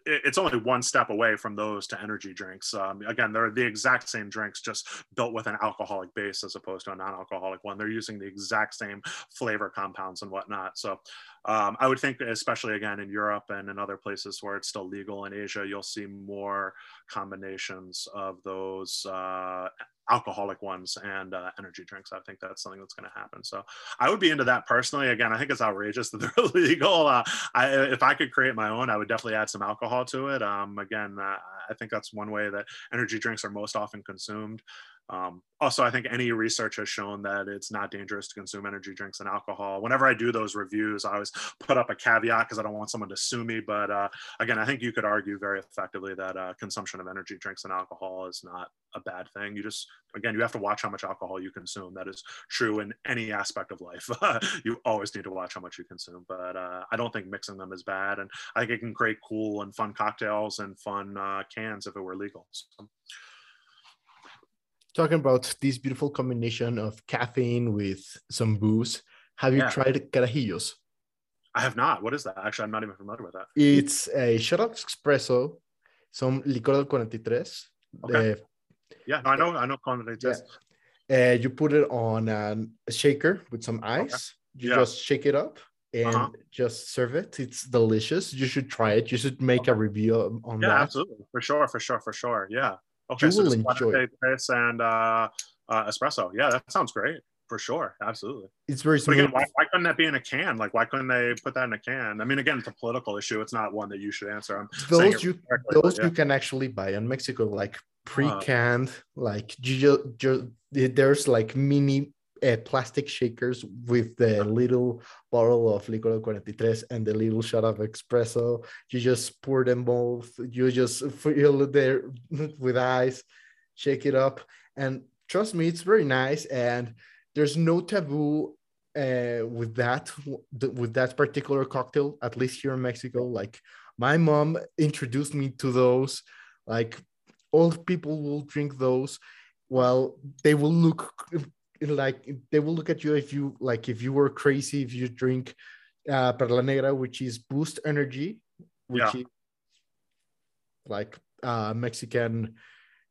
C: it's only one step away from those to energy drinks. Um, again, they're the exact same drinks, just built with an alcoholic base as opposed to a non-alcoholic one. They're using the exact same flavor compounds and whatnot. So um, I would think, especially again in Europe and in other places where it's still legal in Asia, you'll see more combinations of those uh, alcoholic ones and uh, energy drinks. I think that's something that's going to happen. So I would be into that personally. Again, I think it's outrageous that they're illegal. Uh, I, if I could create my own, I would definitely add some alcohol to it. Um, again, uh, I think that's one way that energy drinks are most often consumed. Um, also, I think any research has shown that it's not dangerous to consume energy drinks and alcohol. Whenever I do those reviews, I always put up a caveat because I don't want someone to sue me. But uh, again, I think you could argue very effectively that uh, consumption of energy drinks and alcohol is not a bad thing. You just, again, you have to watch how much alcohol you consume. That is true in any aspect of life. you always need to watch how much you consume. But uh, I don't think mixing them is bad. And I think it can create cool and fun cocktails and fun uh, cans if it were legal. So,
B: talking about this beautiful combination of caffeine with some booze. Have you yeah. tried carajillos?
C: I have not. What is that? Actually, I'm not even familiar with that.
B: It's a shot of espresso, some licor del 43.
C: Okay. Uh, yeah, no, I know. I know 43. Yeah.
B: Uh, you put it on a shaker with some ice. Okay. You yeah. just shake it up and uh-huh. just serve it. It's delicious. You should try it. You should make a review on
C: yeah,
B: that.
C: absolutely. For sure, for sure, for sure. Yeah. Okay, you so will enjoy this and uh, uh, espresso. Yeah, that sounds great for sure. Absolutely.
B: It's very smooth.
C: Again, why, why, couldn't that be in a can? Like, why couldn't they put that in a can? I mean, again, it's a political issue. It's not one that you should answer. I'm
B: those you those yeah. you can actually buy in Mexico, like pre-canned. Uh, like there's like mini uh, plastic shakers with the little bottle of licor 43 and the little shot of espresso. You just pour them both. You just fill it there with ice, shake it up, and trust me, it's very nice. And there's no taboo uh, with that with that particular cocktail. At least here in Mexico, like my mom introduced me to those. Like old people will drink those. Well, they will look like they will look at you if you like if you were crazy if you drink uh perla negra which is boost energy which yeah. is like uh mexican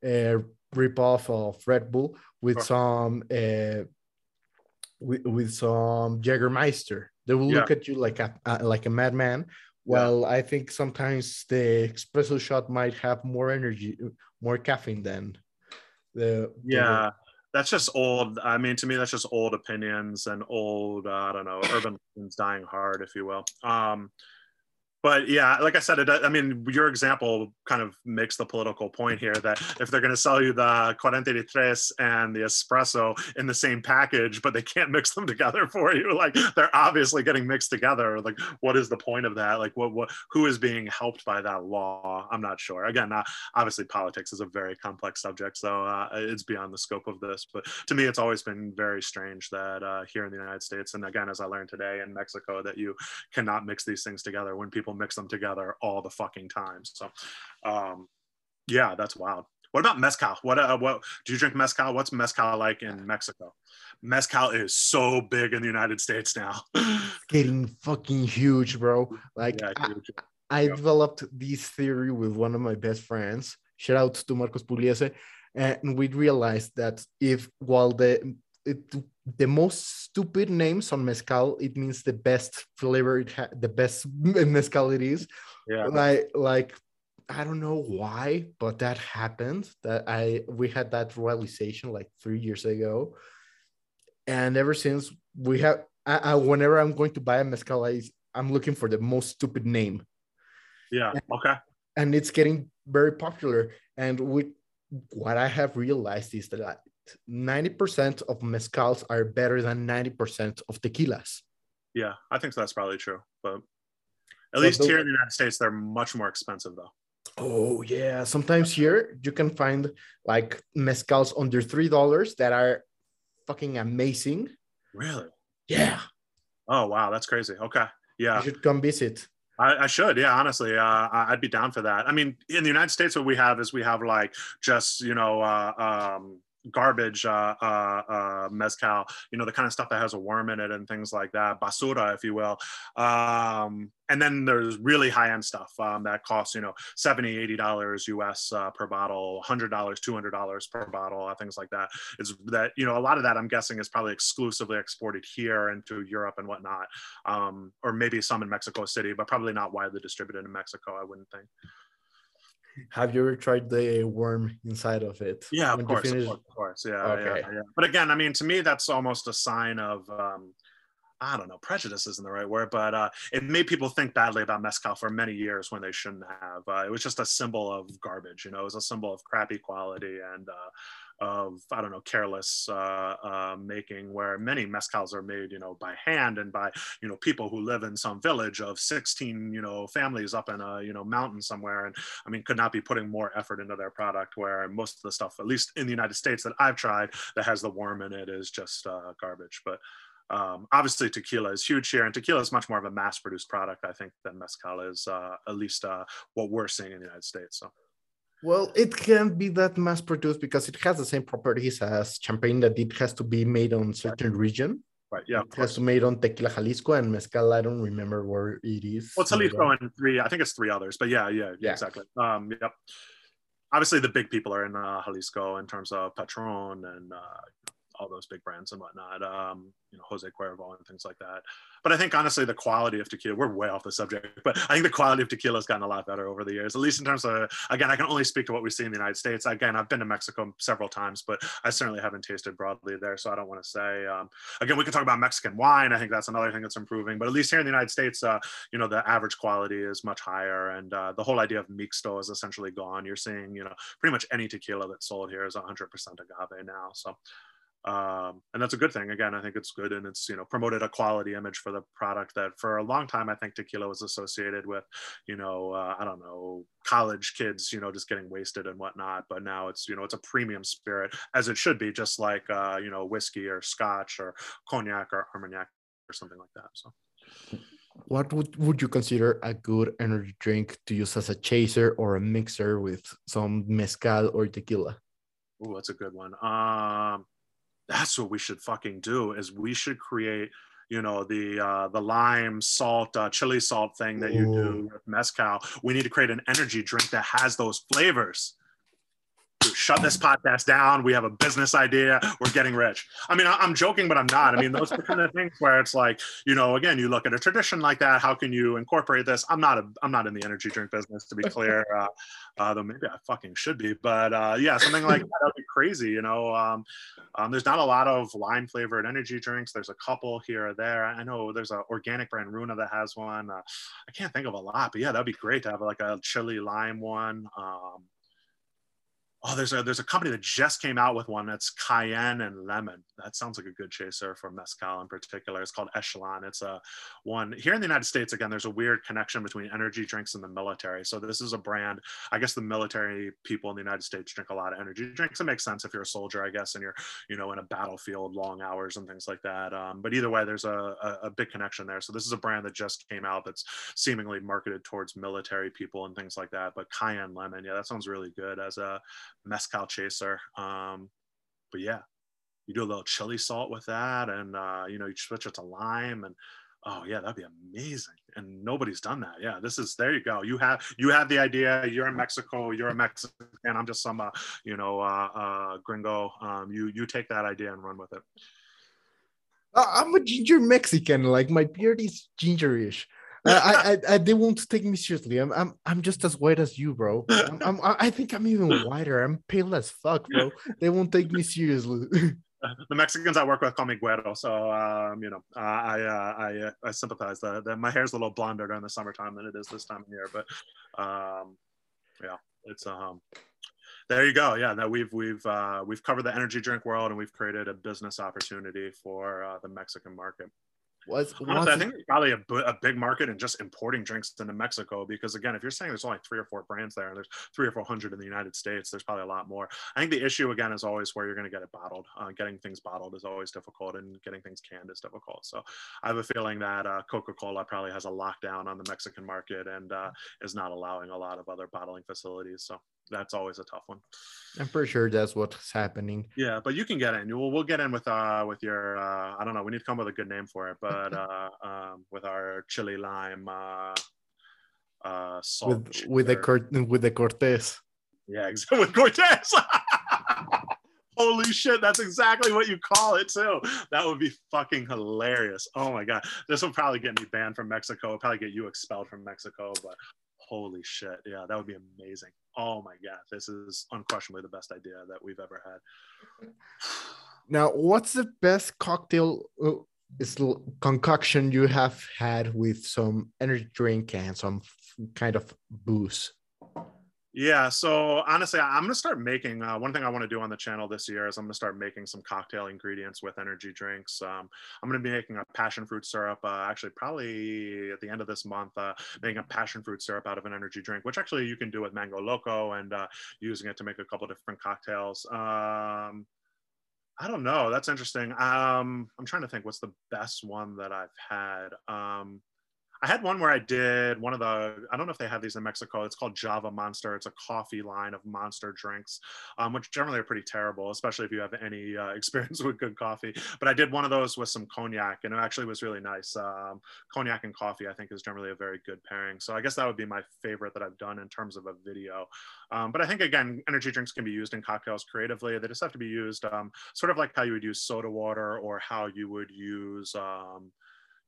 B: uh ripoff of red bull with sure. some uh with, with some Jägermeister. They will yeah. look at you like a uh, like a madman. Well, yeah. I think sometimes the espresso shot might have more energy, more caffeine than the
C: yeah that's just old. I mean, to me, that's just old opinions and old, uh, I don't know, urban legends dying hard, if you will. Um, but yeah, like I said, it, I mean, your example kind of makes the political point here that if they're going to sell you the 43 and the espresso in the same package, but they can't mix them together for you, like they're obviously getting mixed together. Like, what is the point of that? Like, what, what, who is being helped by that law? I'm not sure. Again, uh, obviously, politics is a very complex subject, so uh, it's beyond the scope of this. But to me, it's always been very strange that uh, here in the United States, and again, as I learned today in Mexico, that you cannot mix these things together when people people mix them together all the fucking time. So, um, yeah, that's wild. What about mezcal? What uh, what do you drink mezcal? What's mezcal like in Mexico? Mezcal is so big in the United States now.
B: Getting fucking huge, bro. Like yeah, huge. I, I yeah. developed this theory with one of my best friends. Shout out to Marcos Pugliese. And we realized that if while the it, the most stupid names on mezcal it means the best flavor it ha- the best mezcal it is. Yeah. Like like i don't know why but that happened that i we had that realization like three years ago. And ever since we have I, I whenever i'm going to buy a mezcal I, i'm looking for the most stupid name.
C: Yeah okay.
B: and it's getting very popular. And with what i have realized is that 90% of mezcals are better than 90% of tequilas.
C: Yeah, I think that's probably true. But at so least here in the United States, they're much more expensive though.
B: Oh yeah. Sometimes here you can find like mezcals under three dollars that are fucking amazing.
C: Really?
B: Yeah.
C: Oh wow, that's crazy. Okay. Yeah.
B: You should come visit.
C: I, I, should, yeah. Honestly, uh, I'd be down for that. I mean, in the United States, what we have is we have like just you know uh, um, garbage uh, uh, uh, mezcal, you know, the kind of stuff that has a worm in it and things like that, basura, if you will. Um, and then there's really high end stuff um, that costs, you know, 70, 80 dollars US uh, per bottle, $100, $200 per bottle, uh, things like that. It's that, you know, a lot of that I'm guessing is probably exclusively exported here into Europe and whatnot, um, or maybe some in Mexico City, but probably not widely distributed in Mexico, I wouldn't think.
B: Have you ever tried the worm inside of it?
C: Yeah, of course, of course, of course. Yeah,
B: Okay.
C: yeah, yeah. But again, I mean, to me, that's almost a sign of, um, I don't know, prejudice isn't the right word, but uh, it made people think badly about mezcal for many years when they shouldn't have. Uh, it was just a symbol of garbage, you know, it was a symbol of crappy quality and uh, of, I don't know, careless uh, uh, making, where many mezcals are made, you know, by hand and by, you know, people who live in some village of 16, you know, families up in a, you know, mountain somewhere. And I mean, could not be putting more effort into their product where most of the stuff, at least in the United States that I've tried that has the worm in it is just uh, garbage. But um, obviously tequila is huge here and tequila is much more of a mass produced product, I think, than mezcal is, uh, at least uh, what we're seeing in the United States. So
B: Well, it can't be that mass produced because it has the same properties as champagne that it has to be made on certain region.
C: right. Yeah.
B: It has to be made on Tequila Jalisco and Mezcal. I don't remember where it is.
C: Well, Jalisco and three, I think it's three others, but yeah, yeah,
B: Yeah.
C: exactly. Um, yep. Obviously, the big people are in uh, Jalisco in terms of Patron and uh, all those big brands and whatnot. Um, you know, Jose Cuervo and things like that. But I think honestly, the quality of tequila, we're way off the subject, but I think the quality of tequila has gotten a lot better over the years, at least in terms of, again, I can only speak to what we see in the United States. Again, I've been to Mexico several times, but I certainly haven't tasted broadly there. So I don't want to say, um, again, we can talk about Mexican wine. I think that's another thing that's improving, but at least here in the United States, uh, you know, the average quality is much higher. And uh, the whole idea of mixto is essentially gone. You're seeing, you know, pretty much any tequila that's sold here is 100% agave now. So, um, and that's a good thing. Again, I think it's good and it's, you know, promoted a quality image for the product that for a long time, I think tequila was associated with, you know, uh, I don't know, college kids, you know, just getting wasted and whatnot. But now it's, you know, it's a premium spirit as it should be, just like, uh, you know, whiskey or scotch or cognac or armagnac or something like that. So.
B: What would, would you consider a good energy drink to use as a chaser or a mixer with some mezcal or tequila?
C: Oh, that's a good one. Um, that's what we should fucking do. Is we should create, you know, the uh, the lime salt, uh, chili salt thing that you do with mezcal. We need to create an energy drink that has those flavors. Shut this podcast down. We have a business idea. We're getting rich. I mean, I'm joking, but I'm not. I mean, those are the kind of things where it's like, you know, again, you look at a tradition like that. How can you incorporate this? I'm not a, I'm not in the energy drink business, to be clear. Uh, uh, though maybe I fucking should be. But uh, yeah, something like that would be crazy. You know, um, um, there's not a lot of lime flavored energy drinks. There's a couple here or there. I know there's an organic brand Runa that has one. Uh, I can't think of a lot, but yeah, that'd be great to have like a chili lime one. Um, oh, there's a there's a company that just came out with one that's cayenne and lemon. That sounds like a good chaser for mezcal in particular. It's called Echelon. It's a one here in the United States. Again, there's a weird connection between energy drinks and the military. So this is a brand. I guess the military people in the United States drink a lot of energy drinks. It makes sense if you're a soldier, I guess, and you're you know in a battlefield, long hours and things like that. Um, but either way, there's a, a, a big connection there. So this is a brand that just came out that's seemingly marketed towards military people and things like that. But cayenne lemon, yeah, that sounds really good as a mezcal chaser. Um, but yeah, you do a little chili salt with that, and uh, you know you switch it to lime, and oh yeah, that'd be amazing. And nobody's done that. Yeah, this is there. You go. You have you have the idea. You're in Mexico. You're a Mexican. I'm just some uh, you know uh, uh, gringo. Um, you you take that idea and run with it.
B: Uh, I'm a ginger Mexican. Like my beard is gingerish. Uh, I, I, I, they won't take me seriously. I'm, I'm, I'm just as white as you, bro. I'm, I'm, I think I'm even whiter. I'm pale as fuck, bro. They won't take me seriously.
C: the Mexicans I work with call me Guero, so um, you know uh, I uh, I I sympathize. that that my hair's a little blonder during the summertime than it is this time of year, but um, yeah, it's um. There you go. Yeah, that we've we've uh, we've covered the energy drink world and we've created a business opportunity for uh, the Mexican market.
B: What's,
C: Honestly, I think it's probably a big market in just importing drinks into Mexico because again, if you're saying there's only three or four brands there and there's three or four hundred in the United States, there's probably a lot more. I think the issue again is always where you're going to get it bottled. Uh, getting things bottled is always difficult, and getting things canned is difficult. So I have a feeling that uh, Coca-Cola probably has a lockdown on the Mexican market and uh, is not allowing a lot of other bottling facilities. So that's always a tough one.
B: I'm pretty sure that's what's happening.
C: Yeah, but you can get in. We'll we'll get in with uh with your uh I don't know. We need to come up with a good name for it, but uh um with our chili lime uh uh salt
B: With with the cort- with the Cortez.
C: yeah exactly with Cortez. Holy shit, that's exactly what you call it too. That would be fucking hilarious. Oh my god, this will probably get me banned from Mexico. It'll probably get you expelled from Mexico, but holy shit, yeah, that would be amazing. Oh my god, this is unquestionably the best idea that we've ever had.
B: Now, what's the best cocktail uh, concoction you have had with some energy drink and some kind of booze?
C: Yeah, so honestly, I'm gonna start making. Uh, one thing I want to do on the channel this year is I'm gonna start making some cocktail ingredients with energy drinks. Um, I'm gonna be making a passion fruit syrup. Uh, actually, probably at the end of this month, uh, making a passion fruit syrup out of an energy drink, which actually you can do with mango loco and uh, using it to make a couple different cocktails. Um, I don't know. That's interesting. Um, I'm trying to think what's the best one that I've had. Um, I had one where I did one of the, I don't know if they have these in Mexico. It's called Java Monster. It's a coffee line of monster drinks, um, which generally are pretty terrible, especially if you have any uh, experience with good coffee. But I did one of those with some cognac and it actually was really nice. Um, cognac and coffee, I think, is generally a very good pairing. So I guess that would be my favorite that I've done in terms of a video. Um, but I think, again, energy drinks can be used in cocktails creatively. They just have to be used um, sort of like how you would use soda water or how you would use um,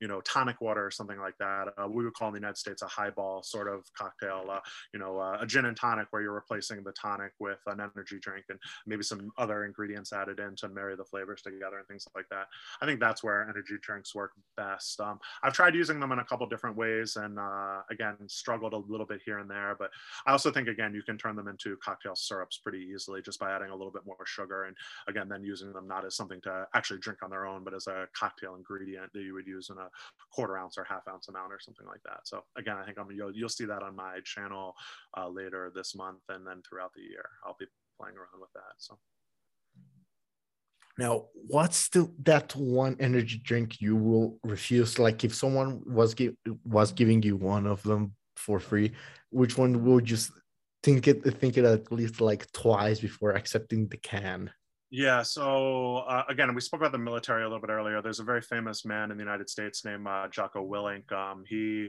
C: you know, tonic water or something like that. Uh, we would call in the United States a highball sort of cocktail, uh, you know, uh, a gin and tonic where you're replacing the tonic with an energy drink and maybe some other ingredients added in to marry the flavors together and things like that. I think that's where energy drinks work best. Um, I've tried using them in a couple different ways and uh, again, struggled a little bit here and there, but I also think, again, you can turn them into cocktail syrups pretty easily just by adding a little bit more sugar and again, then using them not as something to actually drink on their own, but as a cocktail ingredient that you would use in a quarter ounce or half ounce amount or something like that. So again, I think I'm you'll, you'll see that on my channel uh, later this month and then throughout the year. I'll be playing around with that. So
B: Now, what's the that one energy drink you will refuse? Like, if someone was give, was giving you one of them for free, which one would you think it think it at least like twice before accepting the can?
C: Yeah. So uh, again, we spoke about the military a little bit earlier. There's a very famous man in the United States named uh, Jocko Willink. Um, he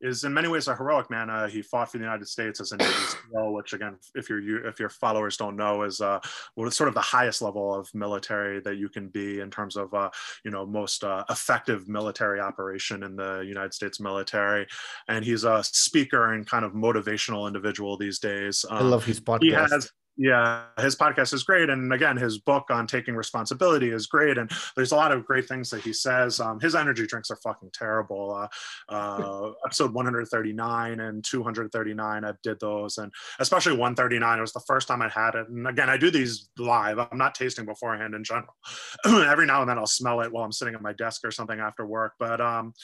C: is in many ways a heroic man. Uh, he fought for the United States as a Navy SEAL, which again, if your you, if your followers don't know, is uh, well, sort of the highest level of military that you can be in terms of uh, you know most uh, effective military operation in the United States military. And he's a speaker and kind of motivational individual these days.
B: I
C: Um,
B: love his podcast.
C: he has yeah his podcast is great and again his book on taking responsibility is great and there's a lot of great things that he says. Um, his energy drinks are fucking terrible. Uh, uh, episode 139 and 239 i did those and especially 139 it was the first time i had it and again i do these live. I'm not tasting beforehand in general. Every now and then i'll smell it while i'm sitting at my desk or something after work but um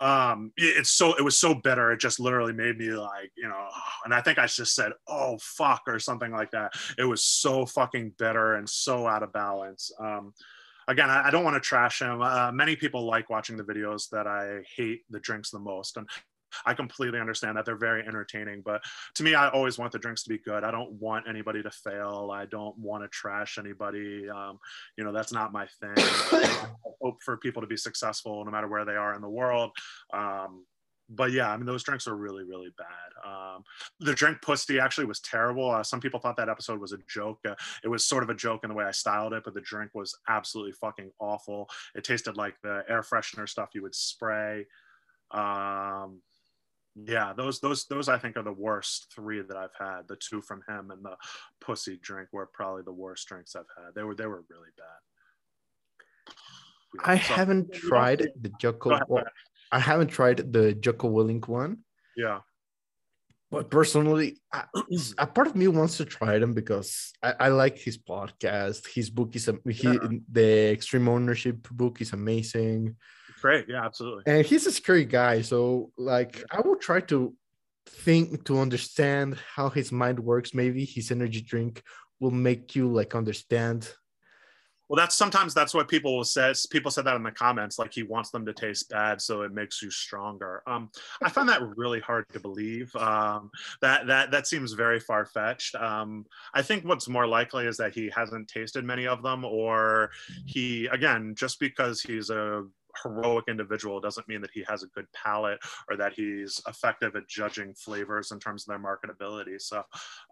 C: um it's so it was so bitter. It just literally made me like you know and i think i just said oh fuck or something like that. It was so fucking bitter and so out of balance. Um again i, I don't want to trash him. Uh, many people like watching the videos that i hate the drinks the most and I completely understand that they're very entertaining, but to me, I always want the drinks to be good. I don't want anybody to fail. I don't want to trash anybody. Um, you know, that's not my thing. I hope for people to be successful no matter where they are in the world. Um, but yeah, I mean, those drinks are really, really bad. Um, the drink pussy actually was terrible. Uh, some people thought that episode was a joke. Uh, it was sort of a joke in the way I styled it, but the drink was absolutely fucking awful. It tasted like the air freshener stuff you would spray. Um, yeah, those those those I think are the worst three that I've had. The two from him and the pussy drink were probably the worst drinks I've had. They were they were really bad. Yeah,
B: I
C: so-
B: haven't tried the Jocko. Well, I haven't tried the Jocko Willink one,
C: Yeah,
B: but personally, I, a part of me wants to try them because I, I like his podcast. His book is a, he
C: Yeah.
B: the Extreme Ownership book is amazing,
C: great. Yeah, absolutely.
B: and he's a scary guy. So, like, I will try to think to understand how his mind works. Maybe his energy drink will make you like understand
C: Well, that's sometimes that's what people will say. People said that in the comments, like he wants them to taste bad, so it makes you stronger. Um, I find that really hard to believe. Um, that that that seems very far fetched. Um, I think what's more likely is that he hasn't tasted many of them, or he again just because he's a heroic individual doesn't mean that he has a good palate or that he's effective at judging flavors in terms of their marketability. So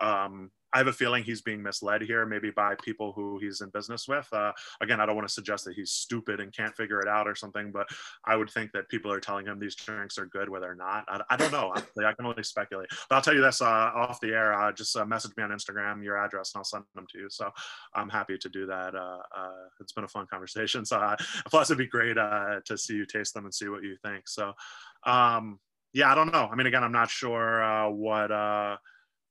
C: um, I have a feeling he's being misled here, maybe by people who he's in business with. Uh, again, I don't want to suggest that he's stupid and can't figure it out or something, but I would think that people are telling him these drinks are good whether they're not. I, I don't know. Honestly, I can only speculate. But I'll tell you this uh, off the air. Uh, just uh, message me on Instagram your address and I'll send them to you. So I'm happy to do that. Uh, uh, it's been a fun conversation. So plus, it'd be great to see you taste them and see what you think. So. Um, yeah, I don't know. I mean, again, I'm not sure what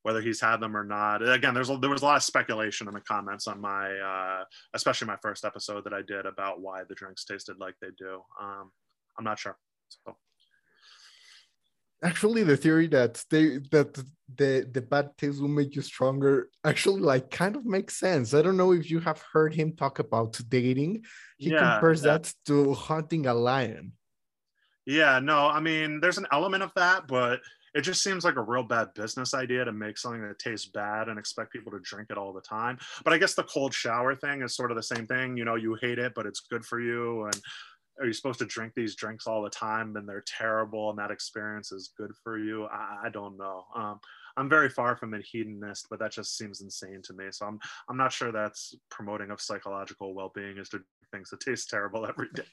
C: whether he's had them or not. Again, there's there was a lot of speculation in the comments on my, uh, especially my first episode that I did about why the drinks tasted like they do. Um, I'm not sure. So.
B: Actually, the theory that they that the the bad taste will make you stronger actually like kind of makes sense. I don't know if you have heard him talk about dating. He yeah, compares yeah. that to hunting a lion.
C: Yeah, no, I mean, there's an element of that, but it just seems like a real bad business idea to make something that tastes bad and expect people to drink it all the time. But I guess the cold shower thing is sort of the same thing. You know, you hate it, but it's good for you. And are you supposed to drink these drinks all the time and they're terrible and that experience is good for you? I, I don't know. Um, I'm very far from a hedonist, but that just seems insane to me. So I'm I'm not sure that's promoting of psychological well-being is to things that taste terrible every day.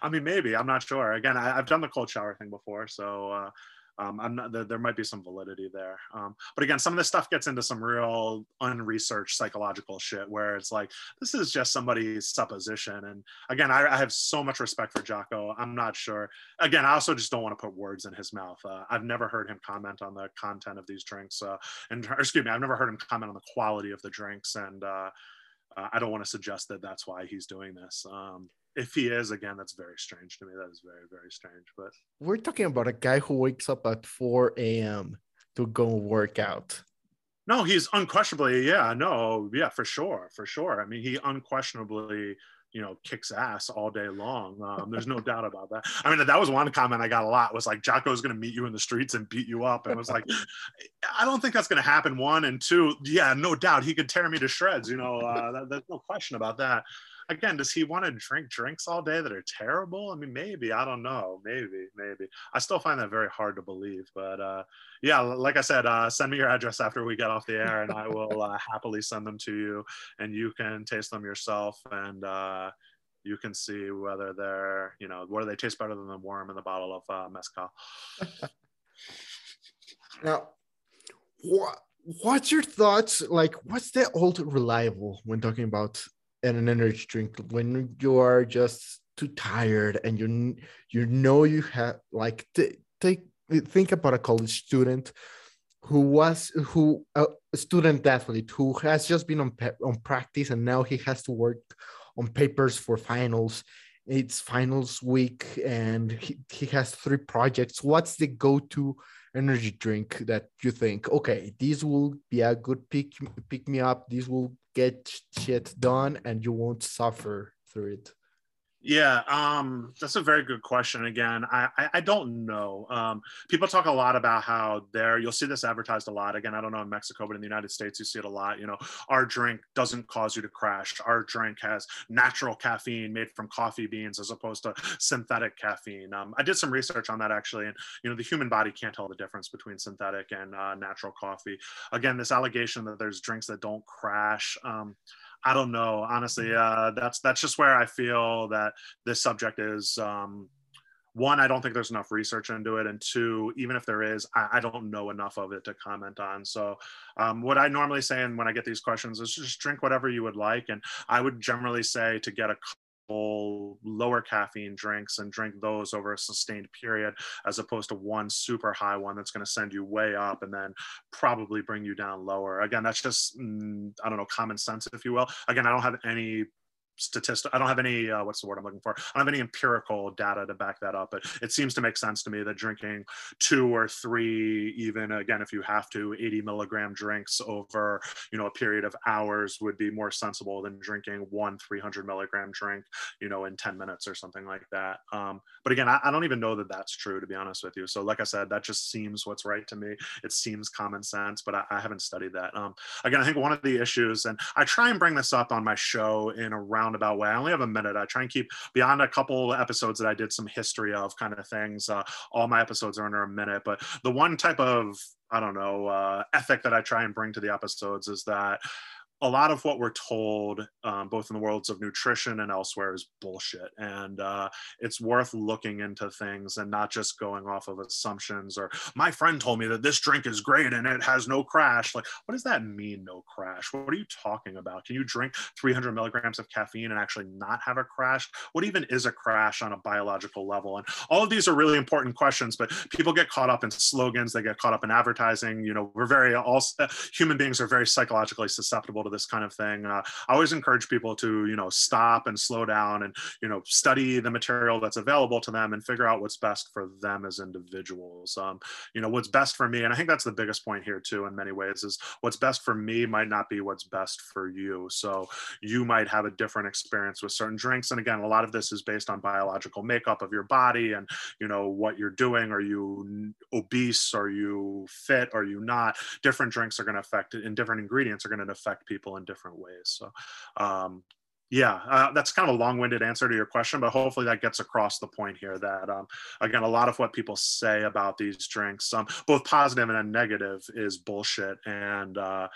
C: I mean, maybe I'm not sure. Again, I, have done the cold shower thing before, so uh, um, I'm not, there, there, might be some validity there. Um, but again, some of this stuff gets into some real unresearched psychological shit where it's like, this is just somebody's supposition. And again, I, I have so much respect for Jocko. I'm not sure. Again, I also just don't want to put words in his mouth. Uh, I've never heard him comment on the content of these drinks. Uh, and excuse me, I've never heard him comment on the quality of the drinks. And uh, uh I don't want to suggest that that's why he's doing this. Um, if he is again that's very strange to me. That is very very strange but
B: we're talking about a guy who wakes up at 4 a.m to go work out.
C: No he's unquestionably yeah no yeah for sure for sure. I mean he unquestionably you know kicks ass all day long. Um, there's no doubt about that. I mean that was one comment i got a lot was like jocko's going to meet you in the streets and beat you up. And i was like i don't think that's going to happen one. And two yeah no doubt he could tear me to shreds you know uh, that, there's no question about that again, does he want to drink drinks all day that are terrible? I mean, maybe. I don't know. Maybe, maybe. I still find that very hard to believe. But uh, yeah, like I said, uh, send me your address after we get off the air, and I will uh, happily send them to you, and you can taste them yourself, and uh, you can see whether they're, you know, whether they taste better than the worm in the bottle of uh, mezcal.
B: now, what? What's your thoughts? Like, what's the old reliable when talking about and an energy drink when you are just too tired and you you know you have like take think about a college student who was who a student athlete who has just been on on practice and now he has to work on papers for finals. It's finals week and he, he has three projects. What's the go-to energy drink that you think okay these will be a good pick pick me up. These will get shit done and you won't suffer through it
C: yeah, um, that's a very good question. Again, I, I, I don't know. Um, people talk a lot about how there, you'll see this advertised a lot. Again, I don't know in Mexico, but in the United States, you see it a lot. You know, our drink doesn't cause you to crash. Our drink has natural caffeine made from coffee beans as opposed to synthetic caffeine. Um, I did some research on that actually, and you know, the human body can't tell the difference between synthetic and uh, natural coffee. Again, this allegation that there's drinks that don't crash. Um, I don't know. Honestly, mm. uh, that's that's just where I feel that this subject is. Um, one, I don't think there's enough research into it, and two, even if there is, I, I don't know enough of it to comment on. So, um, what I normally say, and when I get these questions, is just drink whatever you would like, and I would generally say to get a lower caffeine drinks and drink those over a sustained period as opposed to one super high one that's going to send you way up and then probably bring you down lower. Again that's just mm, i don't know common sense if you will. Again i don't have any statistic i don't have any uh, what's the word i'm looking for? I don't have any empirical data to back that up but it seems to make sense to me that drinking two or three even again if you have to 80 milligram drinks over you know a period of hours would be more sensible than drinking one 300 milligram drink you know in 10 minutes or something like that. Um, but again I, I, don't even know that that's true to be honest with you. So like i said that just seems what's right to me. It seems common sense but i, I haven't studied that. Um, again i think one of the issues and i try and bring this up on my show in around roundabout way. I only have a minute. I try and keep beyond a couple episodes that I did some history of kind of things. Uh, all my episodes are under a minute, but the one type of I don't know uh, ethic that I try and bring to the episodes is that a lot of what we're told, um, both in the worlds of nutrition and elsewhere, is bullshit. And uh, it's worth looking into things and not just going off of assumptions or my friend told me that this drink is great and it has no crash. Like, what does that mean, no crash? What are you talking about? Can you drink 300 milligrams of caffeine and actually not have a crash? What even is a crash on a biological level? And all of these are really important questions, but people get caught up in slogans, they get caught up in advertising. You know, we're very, all uh, human beings are very psychologically susceptible to this kind of thing. Uh, I always encourage people to, you know, stop and slow down and, you know, study the material that's available to them and figure out what's best for them as individuals. Um, you know, what's best for me, and I think that's the biggest point here too, in many ways, is what's best for me might not be what's best for you. So you might have a different experience with certain drinks. And again, a lot of this is based on biological makeup of your body and, you know, what you're doing. Are you obese? Are you fit? Are you not? Different drinks are going to affect and different ingredients are going to affect people in different ways. So, um, yeah, uh, that's kind of a long-winded answer to your question, but hopefully that gets across the point here. That um, again, a lot of what people say about these drinks, um, both positive and negative, is bullshit, and uh,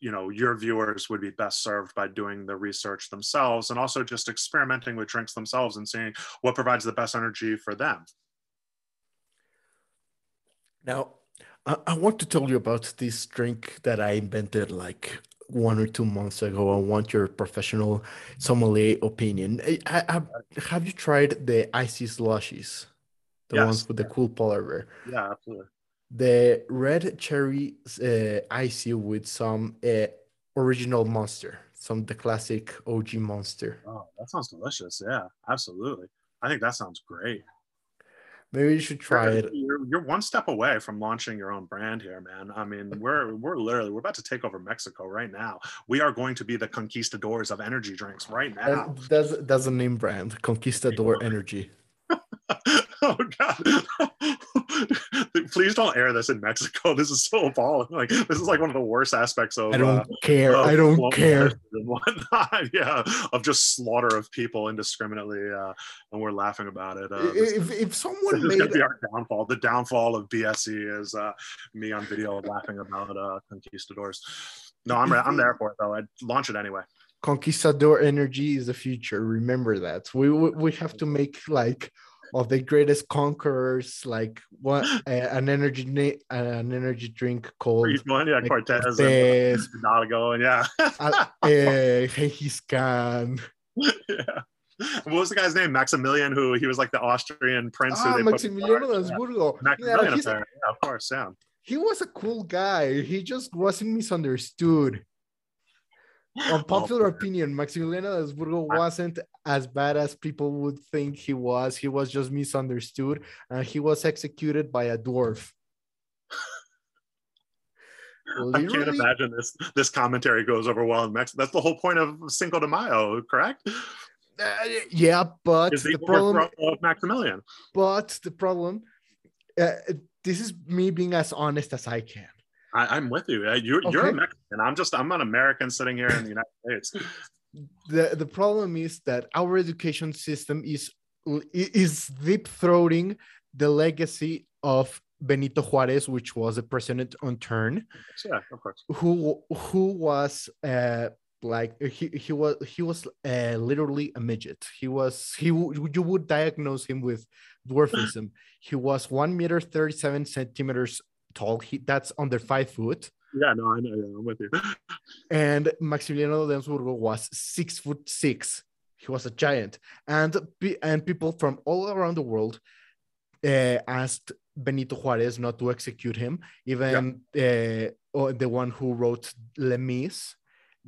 C: you know your viewers would be best served by doing the research themselves and also just experimenting with drinks themselves and seeing what provides the best energy for them
B: now i want to tell you about this drink that i invented like one or two months ago. I want your professional sommelier opinion. I, I, have you tried the icy slushies? The yes. ones with the cool polar bear.
C: Yeah, absolutely.
B: The red cherry uh, icy with some uh, original monster, some the classic OG monster.
C: Oh, that sounds delicious. Yeah, absolutely. I think that sounds great.
B: Maybe you should try it.
C: You're, you're one step away from launching your own brand here, man. I mean, we're we're literally we're about to take over Mexico right now. We are going to be the conquistadors of energy drinks right now.
B: That's that's a name brand, Conquistador Energy.
C: oh god. Please don't air this in mexico. This is so appalling. Like this is like one of the worst aspects of
B: i don't uh, care. i don't care.
C: yeah. Of just slaughter of people indiscriminately uh and we're laughing about it uh,
B: if, if someone
C: this made be our downfall. The downfall of bse is uh me on video laughing about uh conquistadors. No i'm i'm there for it though. I'd launch it anyway.
B: Conquistador energy is the future. Remember that. We we have to make like of the greatest conquerors, like what uh, an energy an energy drink called
C: one, yeah, like, Cortez, Cortez and Hidalgo, and yeah, uh,
B: uh, Genghis Khan.
C: yeah. What was the guy's name? Maximilian, who he was like the Austrian prince.
B: Ah, Maximiliano Habsburgo.
C: Yeah. Maximilian yeah, yeah, of course, yeah.
B: He was a cool guy. He just wasn't misunderstood. Unpopular oh, opinion, Maximiliano Habsburgo wasn't as bad as people would think he was. He was just misunderstood, and he was executed by a dwarf.
C: I can't imagine this this commentary goes over well in Mexico. That's the whole point of Cinco de Mayo, correct?
B: Uh, yeah, but the, the problem
C: of Maximilian.
B: But the problem, uh, this is me being as honest as I can.
C: I, am with you. You're, okay. you're a Mexican. I'm just I'm an American sitting here in the United States.
B: The the problem is that our education system is is deep throating the legacy of Benito Juarez, which was a president on turn.
C: Yeah, of course.
B: Who who was uh, like he, he was he was uh, literally a midget. He was he you would diagnose him with dwarfism. he was one meter thirty seven centimeters tall. He that's under five foot.
C: Yeah, no, I know. Yeah, I'm with you.
B: and Maximiliano de Habsburgo was six foot six. He was a giant, and and people from all around the world uh, asked Benito Juarez not to execute him. Even yeah. uh, the one who wrote Les Mis,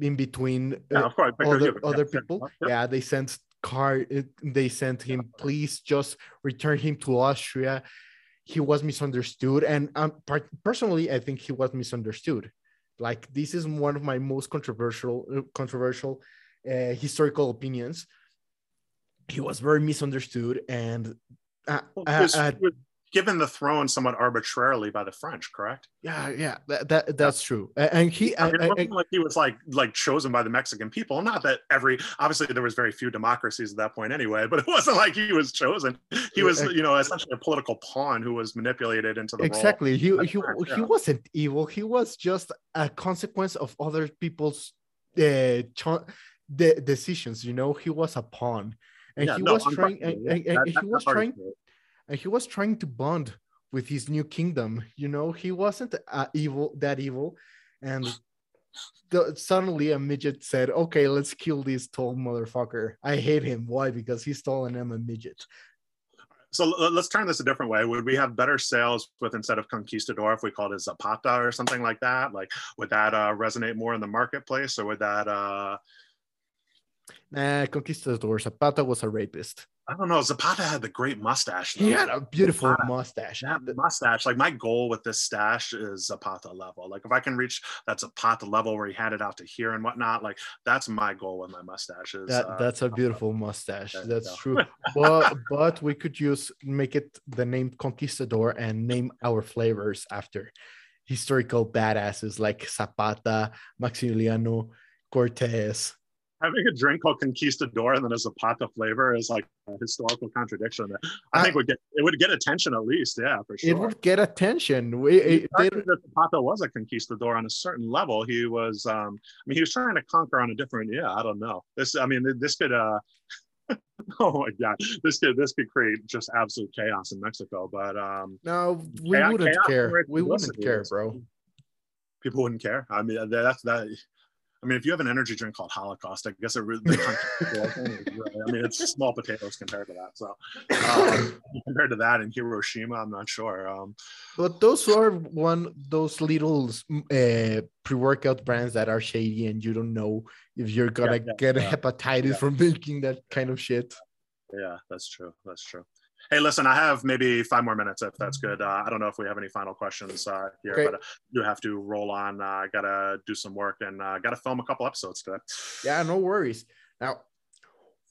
B: in between uh, yeah, other, other people, yeah, they sent car. They sent him, please just return him to Austria he was misunderstood. And um, personally i think he was misunderstood. Like this is one of my most controversial uh, controversial uh, historical opinions. He was very misunderstood and uh,
C: well, uh, uh, given the throne somewhat arbitrarily by the French, correct?
B: Yeah, yeah, that, that that's true. And he,
C: I
B: I-
C: wasn't like he was like like chosen by the Mexican people. Not that every obviously there was very few democracies at that point anyway, but it wasn't like he was chosen. He was you know essentially a political pawn who was manipulated into the role.
B: exactly. He
C: That's
B: he,
C: correct,
B: he
C: yeah.
B: wasn't evil. He was just a consequence of other people's uh, cho- de- decisions. You know, he was a pawn, and
C: Yeah,
B: he
C: no,
B: was trying, and, and- and
C: That-
B: he was
C: that part is
B: trying,
C: true.
B: And he was trying to bond with his new kingdom. You know, he wasn't uh, evil that evil, and the, suddenly a midget said, "Okay, let's kill this tall motherfucker. I hate him. Why? Because he's tall and I'm a midget."
C: So let's turn this a different way. Would we have better sales with instead of conquistador if we called it Zapata or something like that? Like, would that uh, resonate more in the marketplace, or would that? Uh,
B: Nah, Conquistador Zapata was a rapist.
C: I don't know. Zapata had the great mustache.
B: He had a beautiful
C: Zapata.
B: mustache.
C: that mustache. Like my goal with this stash is Zapata level. Like if I can reach that Zapata level where he had it out to here and whatnot, like that's my goal with my mustache. Is
B: That
C: uh,
B: that's a beautiful mustache. That's true. But but we could use make it the name Conquistador and name our flavors after historical badasses like Zapata, Maximiliano, Cortez.
C: Having a drink called Conquistador and then a Zapata flavor is like a historical contradiction. That I
B: I-
C: think would get it would get attention at least. Yeah, for sure.
B: It would get attention. We it, they-
C: that Zapata was a conquistador on a certain level. He was, um, I mean, he was trying to conquer on a different. Yeah, I don't know. This, I mean, this could. uh Oh my God, this could this could create just absolute chaos in Mexico. But um
B: no, we
C: Chaos-
B: wouldn't
C: chaos
B: care. We wouldn't care, bro.
C: people wouldn't care. I mean, that's that. I mean, if you have an energy drink called Holocaust, I guess it really. the conquistador thing is really- I mean, it's small potatoes compared to that. So um, compared to that in Hiroshima, I'm not sure. Um,
B: But those are one those little uh, pre-workout brands that are shady, and you don't know if you're gonna
C: yeah,
B: get
C: yeah.
B: hepatitis
C: Yeah.
B: from drinking that kind of shit.
C: Yeah, that's true. That's true. Hey, listen, I have maybe five more minutes if that's good. Uh, I don't know if we have any final questions uh, here,
B: Okay.
C: but I do have to roll on. Uh, I gotta do some work and uh, gotta film a couple episodes today.
B: Yeah, no worries. Now,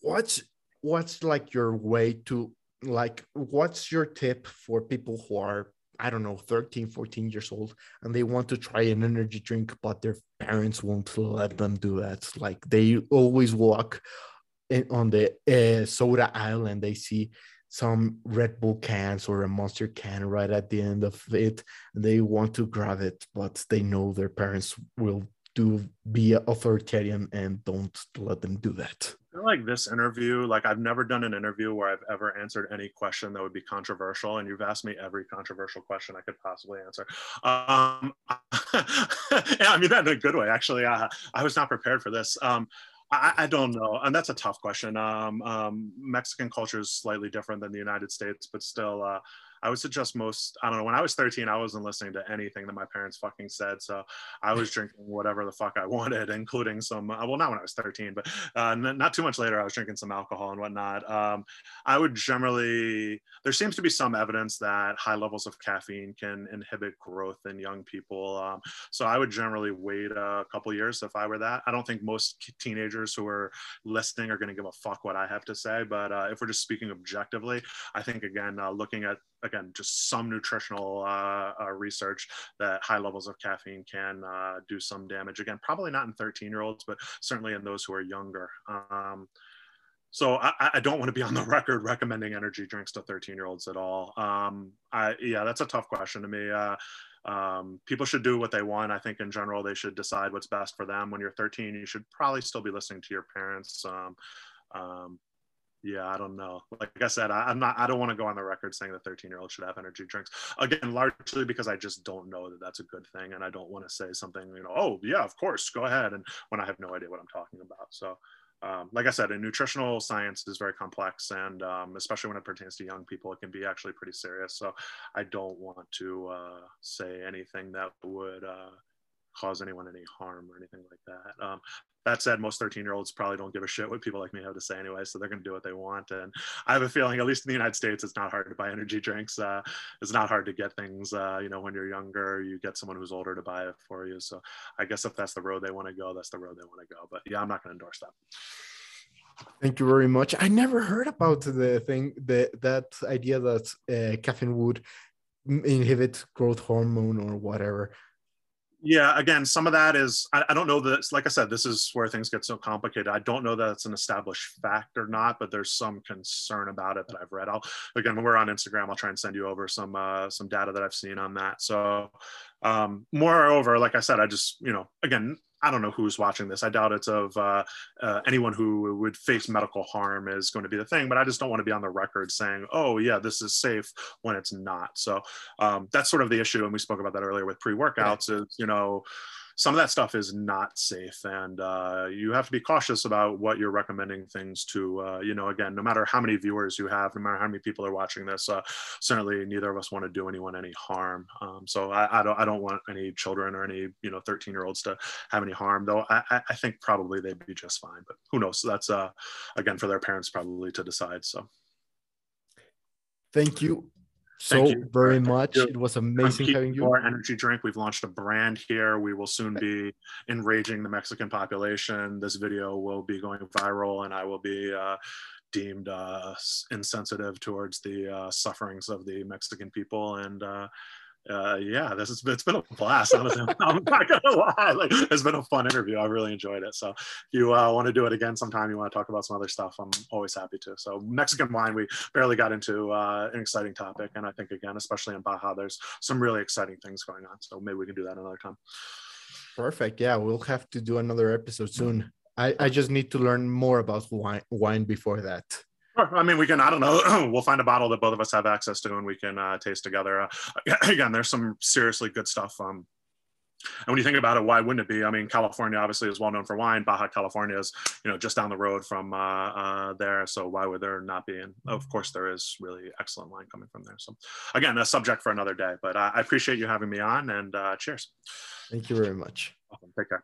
B: what's what's like your way to like what's your tip for people who are I don't know 13, 14 years old and they want to try an energy drink but their parents won't let them do that. Like they always walk in, on the uh, soda aisle and they see some Red Bull cans or a Monster can right at the end of it they want to grab it but they know their parents will do be authoritarian and don't let them do that.
C: Like this interview, like I've never done an interview where I've ever answered any question that would be controversial, and you've asked me every controversial question I could possibly answer. Um, yeah, I mean that in a good way, actually. Uh, I was not prepared for this. Um, I, I don't know, and that's a tough question. Um, um, Mexican culture is slightly different than the United States, but still, uh, I would suggest most. I don't know. When I was 13, I wasn't listening to anything that my parents fucking said, so I was drinking whatever the fuck I wanted, including some. uh, Well, not when I was 13, but uh, n- not too much later, I was drinking some alcohol and whatnot. Um, I would generally. There seems to be some evidence that high levels of caffeine can inhibit growth in young people. Um, so I would generally wait a couple years if I were that. I don't think most teenagers who are listening are going to give a fuck what I have to say. But uh, if we're just speaking objectively, I think again, uh, looking at again just some nutritional uh, uh, research that high levels of caffeine can uh, do some damage. Again, probably not in 13 year olds, but certainly in those who are younger. Um, so I, I don't want to be on the record recommending energy drinks to 13 year olds at all. Um, I, yeah, that's a tough question to me. Uh, um, people should do what they want. I think in general, they should decide what's best for them. When you're 13, you should probably still be listening to your parents. Um, um, yeah, I don't know. Like I said, I, I'm not. I don't want to go on the record saying that 13 year olds should have energy drinks. Again, largely because I just don't know that that's a good thing, and I don't want to say something. You know, oh yeah, of course, go ahead, and when I have no idea what I'm talking about. So, um, like I said, in nutritional science is very complex, and um, especially when it pertains to young people, it can be actually pretty serious. So, I don't want to uh, say anything that would uh, cause anyone any harm or anything like that. Um, that said, most 13 year olds probably don't give a shit what people like me have to say anyway, so they're going to do what they want. And I have a feeling, at least in the United States, it's not hard to buy energy drinks. Uh, it's not hard to get things. Uh, you know, when you're younger, you get someone who's older to buy it for you. So I guess if that's the road they want to go, that's the road they want to go. But yeah, I'm not going to endorse that.
B: Thank you very much. I never heard about the thing that that idea that uh, caffeine would inhibit growth hormone or whatever.
C: Yeah, again, some of that is I, I, don't know that. Like I said, this is where things get so complicated. I don't know that it's an established fact or not, but there's some concern about it that I've read. I'll again, when we're on Instagram, I'll try and send you over some uh, some data that I've seen on that. So, um, moreover, like I said, I just you know again I don't know who's watching this. I doubt it's of uh, uh, anyone who would face medical harm is going to be the thing, but I just don't want to be on the record saying, oh, yeah, this is safe when it's not. So um, that's sort of the issue. And we spoke about that earlier with pre workouts is, you know, some of that stuff is not safe and uh, you have to be cautious about what you're recommending things to uh, you know again no matter how many viewers you have no matter how many people are watching this uh, certainly neither of us want to do anyone any harm. Um, so I, I, don't i don't want any children or any you know 13 year olds to have any harm though I, I think probably they'd be just fine but who knows? That's uh again for their parents probably to decide so.
B: Thank you so you. very much. It was amazing having you.
C: Our energy drink. We've launched a brand here. We will soon be enraging the Mexican population. This video will be going viral, and I will be uh, deemed uh, insensitive towards the uh, sufferings of the Mexican people. And uh, yeah, this has been, it's been a blast. Honestly, I'm not gonna lie. Like, it's been a fun interview. I really enjoyed it. So, if you uh, want to do it again sometime, you want to talk about some other stuff, I'm always happy to. So, Mexican wine, we barely got into uh, an exciting topic, and I think again, especially in Baja, there's some really exciting things going on. So maybe we can do that another time.
B: Perfect. Yeah, we'll have to do another episode soon. I, I just need to learn more about wine wine before that.
C: I mean, we can, I don't know, we'll find a bottle that both of us have access to and we can uh, taste together. Uh, again, there's some seriously good stuff. Um, and when you think about it, why wouldn't it be? I mean, California obviously is well known for wine. Baja California is, you know, just down the road from uh, uh, there. So why would there not be? And of course, there is really excellent wine coming from there. So again, a subject for another day. But I appreciate you having me on and uh, cheers.
B: Thank you very much.
C: Welcome. Take care.